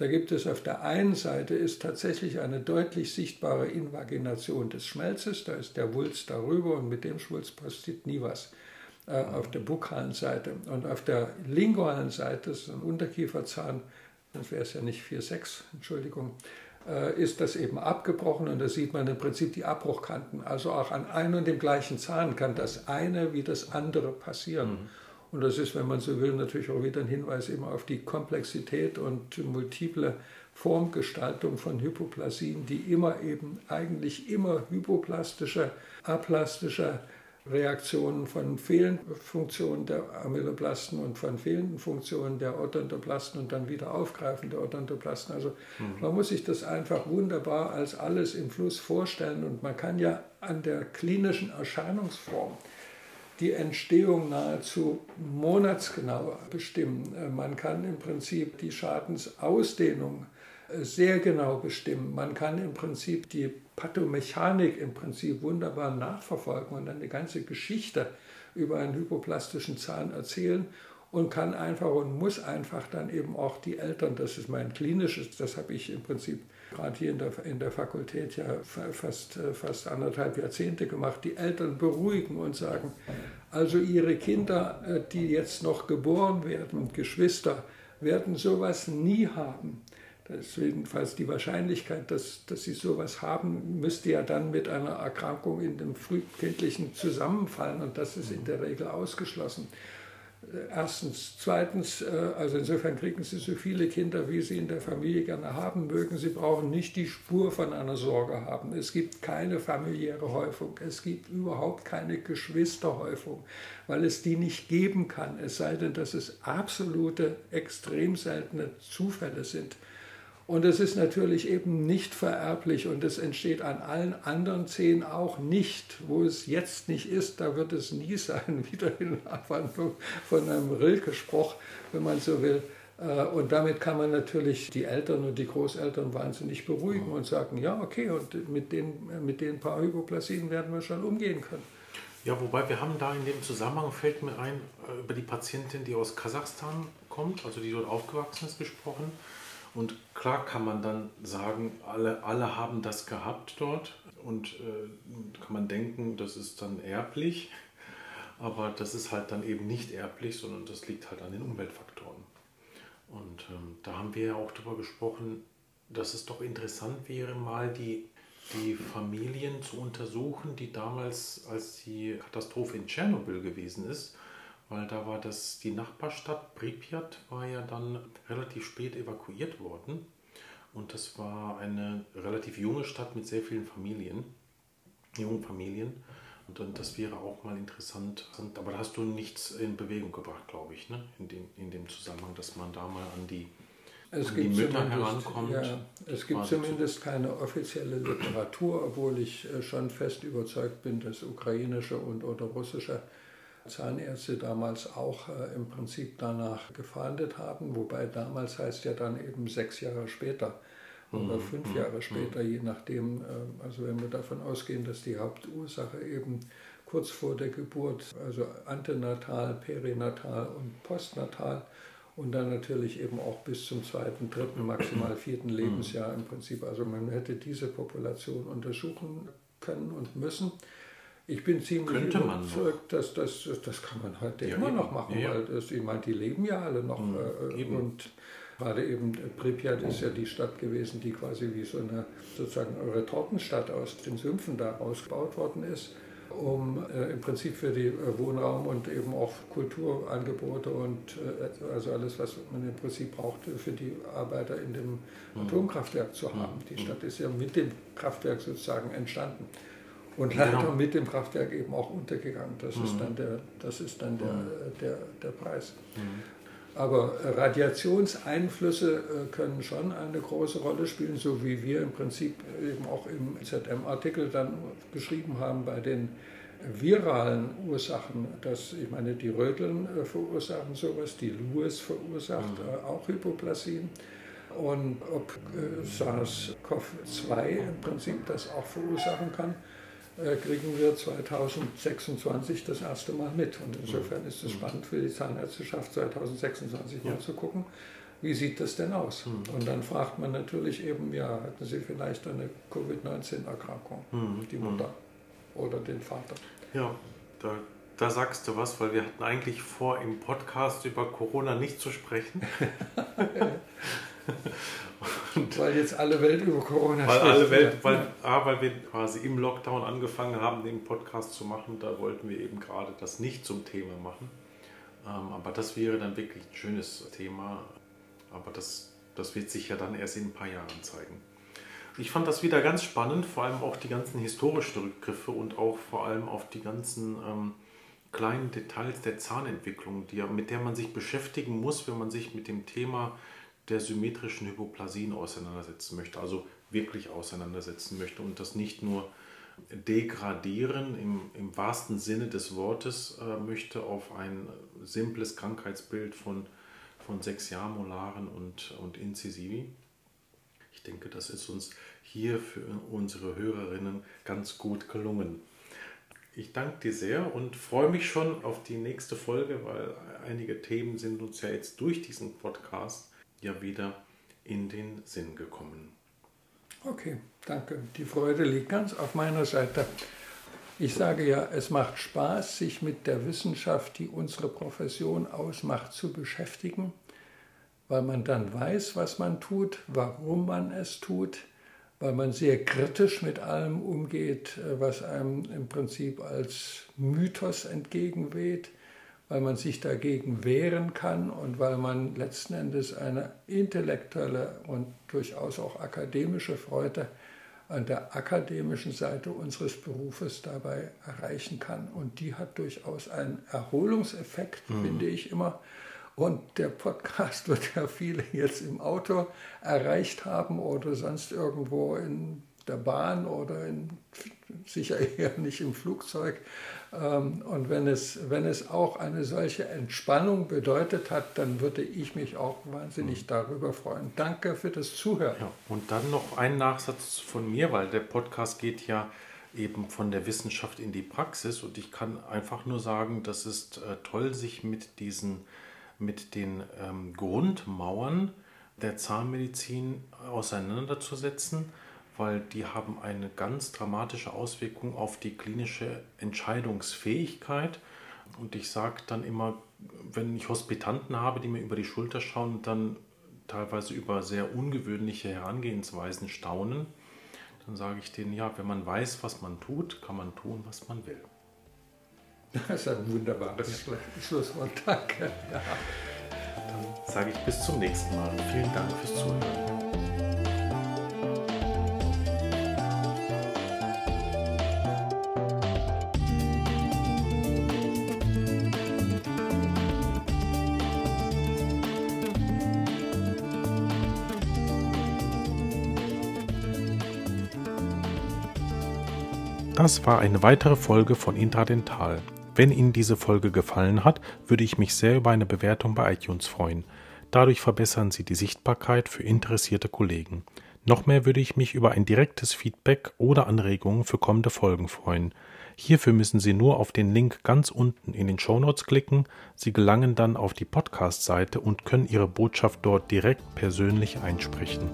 da gibt es auf der einen Seite ist tatsächlich eine deutlich sichtbare Invagination des Schmelzes, da ist der Wulst darüber und mit dem Schwulst passiert nie was äh, auf der bukalen Seite. Und auf der lingualen Seite, das ist ein Unterkieferzahn, das wäre es ja nicht 4,6, Entschuldigung, äh, ist das eben abgebrochen und da sieht man im Prinzip die Abbruchkanten. Also auch an einem und dem gleichen Zahn kann das eine wie das andere passieren. Mhm. Und das ist, wenn man so will, natürlich auch wieder ein Hinweis eben auf die Komplexität und multiple Formgestaltung von Hypoplasien, die immer eben eigentlich immer hypoplastische, aplastische Reaktionen von fehlenden Funktionen der Amyloblasten und von fehlenden Funktionen der Odontoblasten und dann wieder Aufgreifen der Odontoblasten. Also mhm. man muss sich das einfach wunderbar als alles im Fluss vorstellen und man kann ja an der klinischen Erscheinungsform die Entstehung nahezu monatsgenau bestimmen. Äh, man kann im Prinzip die Schadensausdehnung äh, sehr genau bestimmen. Man kann im Prinzip die Pathomechanik im Prinzip wunderbar nachverfolgen und eine ganze Geschichte über einen hypoplastischen Zahn erzählen und kann einfach und muss einfach dann eben auch die Eltern, das ist mein klinisches, das habe ich im Prinzip gerade hier in der, in der Fakultät ja fast, äh, fast anderthalb Jahrzehnte gemacht, die Eltern beruhigen und sagen, also ihre Kinder, äh, die jetzt noch geboren werden, Geschwister, werden sowas nie haben. Das ist jedenfalls die Wahrscheinlichkeit, dass, dass sie sowas haben, müsste ja dann mit einer Erkrankung in dem frühkindlichen zusammenfallen und das ist in der Regel ausgeschlossen. Erstens. Zweitens, äh, also insofern kriegen Sie so viele Kinder, wie Sie in der Familie gerne haben mögen. Sie brauchen nicht die Spur von einer Sorge haben. Es gibt keine familiäre Häufung. Es gibt überhaupt keine Geschwisterhäufung, weil es die nicht geben kann. Es sei denn, dass es absolute, extrem seltene Zufälle sind. Und es ist natürlich eben nicht vererblich und es entsteht an allen anderen Zehen auch nicht. Wo es jetzt nicht ist, da wird es nie sein. Wieder in Abwandlung von einem Rilke-Spruch, wenn man so will. Äh, und damit kann man natürlich die Eltern und die Großeltern wahnsinnig beruhigen und sagen, ja, okay, und mit den, mit den paar Hypoplasien werden wir schon umgehen können. Ja, wobei wir haben da in dem Zusammenhang, fällt mir ein, äh, über die Patientin, die aus Kasachstan kommt, also die dort aufgewachsen ist, gesprochen. Und klar kann man dann sagen, alle, alle haben das gehabt dort und äh, kann man denken, das ist dann erblich. Aber das ist halt dann eben nicht erblich, sondern das liegt halt an den Umweltfaktoren. Und ähm, da haben wir ja auch darüber gesprochen, dass es doch interessant wäre, mal die, die Familien zu untersuchen, die damals, als die Katastrophe in Tschernobyl gewesen ist, weil da war das, die Nachbarstadt Pripyat war ja dann relativ spät evakuiert worden. Und das war eine relativ junge Stadt mit sehr vielen Familien, jungen Familien. Und, und das wäre auch mal interessant. Aber da hast du nichts in Bewegung gebracht, glaube ich, ne? in, dem, in dem Zusammenhang, dass man da mal an die, es an gibt die Mütter zumindest- herankommt. Ja, es gibt zumindest keine offizielle Literatur, obwohl ich äh, schon fest überzeugt bin, dass ukrainische und oder russische Zahnärzte damals auch äh, im Prinzip danach gefahndet haben, wobei damals heißt ja dann eben sechs Jahre später oder Mhm, fünf Jahre später, je nachdem. äh, Also wenn wir davon ausgehen, dass die Hauptursache eben kurz vor der Geburt, also antenatal, perinatal und postnatal und dann natürlich eben auch bis zum zweiten, dritten, maximal vierten Lebensjahr im Prinzip. Also man hätte diese Population untersuchen können und müssen. Ich bin ziemlich Könnte überzeugt, dass das, das kann man heute Ja, immer eben. noch machen, Ja, weil das, ich meine, die leben ja alle noch. Mhm, äh, und gerade eben Pripyat ist ja die Stadt gewesen, die quasi wie so eine sozusagen Retortenstadt aus den Sümpfen da ausgebaut worden ist, um äh, im Prinzip für die äh, Wohnraum und eben auch Kulturangebote und äh, also alles, was man im Prinzip braucht für die Arbeiter in dem Mhm. Atomkraftwerk zu haben. Die Stadt ist ja mit dem Kraftwerk sozusagen entstanden. Und leider Genau. mit dem Kraftwerk eben auch untergegangen. Das ist Mhm. dann der, das ist dann der, äh, der, der Preis. Mhm. Aber äh, Radiationseinflüsse äh, können schon eine große Rolle spielen, so wie wir im Prinzip eben auch im ZM-Artikel dann geschrieben haben bei den viralen Ursachen. Dass, ich meine, die Röteln äh, verursachen sowas, die Lewis verursacht äh, auch Hypoplasien. Und ob äh, SARS-CoV-2 im Prinzip das auch verursachen kann, kriegen wir 2026 das erste Mal mit. Und insofern ist es spannend für die Zahnärzteschaft 2026 mal Ja. zu gucken, wie sieht das denn aus? Mhm. Und dann fragt man natürlich eben, ja, hatten Sie vielleicht eine Covid-19-Erkrankung, Mhm. die Mutter oder den Vater? Ja, da, da sagst du was, weil wir hatten eigentlich vor, im Podcast über Corona nicht zu sprechen. Weil jetzt alle Welt über Corona Weil spricht. alle Welt, Ja. weil, A, weil wir quasi im Lockdown angefangen haben, den Podcast zu machen, da wollten wir eben gerade das nicht zum Thema machen. Ähm, aber das wäre dann wirklich ein schönes Thema. Aber das, das wird sich ja dann erst in ein paar Jahren zeigen. Ich fand das wieder ganz spannend, vor allem auch die ganzen historischen Rückgriffe und auch vor allem auf die ganzen ähm, kleinen Details der Zahnentwicklung, die, ja- mit der man sich beschäftigen muss, wenn man sich mit dem Thema der symmetrischen Hypoplasien auseinandersetzen möchte, also wirklich auseinandersetzen möchte und das nicht nur degradieren im, im wahrsten Sinne des Wortes äh, möchte auf ein simples Krankheitsbild von, von sechs Jahrmolaren und, und Incisivi. Ich denke, das ist uns hier für unsere Hörerinnen ganz gut gelungen. Ich danke dir sehr und freue mich schon auf die nächste Folge, weil einige Themen sind uns ja jetzt durch diesen Podcast ja wieder in den Sinn gekommen. Okay, danke. Die Freude liegt ganz auf meiner Seite. Ich sage ja, es macht Spaß, sich mit der Wissenschaft, die unsere Profession ausmacht, zu beschäftigen, weil man dann weiß, was man tut, warum man es tut, weil man sehr kritisch mit allem umgeht, äh, was einem im Prinzip als Mythos entgegenweht, weil man sich dagegen wehren kann und weil man letzten Endes eine intellektuelle und durchaus auch akademische Freude an der akademischen Seite unseres Berufes dabei erreichen kann. Und die hat durchaus einen Erholungseffekt, finde ich immer. Und der Podcast wird ja viele jetzt im Auto erreicht haben oder sonst irgendwo in der Bahn oder in, sicher eher nicht im Flugzeug. Ähm, Und wenn es, wenn es auch eine solche Entspannung bedeutet hat, dann würde ich mich auch wahnsinnig darüber freuen. Danke für das Zuhören. Ja, und dann noch ein Nachsatz von mir, weil der Podcast geht ja eben von der Wissenschaft in die Praxis und ich kann einfach nur sagen, das ist äh, toll, sich mit diesen, mit den ähm, Grundmauern der Zahnmedizin auseinanderzusetzen, weil die haben eine ganz dramatische Auswirkung auf die klinische Entscheidungsfähigkeit. Und ich sage dann immer, wenn ich Hospitanten habe, die mir über die Schulter schauen und dann teilweise über sehr ungewöhnliche Herangehensweisen staunen, dann sage ich denen, ja, wenn man weiß, was man tut, kann man tun, was man will. Das ist ein wunderbares Schlusswort. Danke. Ja. Dann sage ich bis zum nächsten Mal. Vielen Dank fürs Zuhören. Das war eine weitere Folge von Intradental. Wenn Ihnen diese Folge gefallen hat, würde ich mich sehr über eine Bewertung bei iTunes freuen. Dadurch verbessern Sie die Sichtbarkeit für interessierte Kollegen. Noch mehr würde ich mich über ein direktes Feedback oder Anregungen für kommende Folgen freuen. Hierfür müssen Sie nur auf den Link ganz unten in den Shownotes klicken. Sie gelangen dann auf die Podcast-Seite und können Ihre Botschaft dort direkt persönlich einsprechen.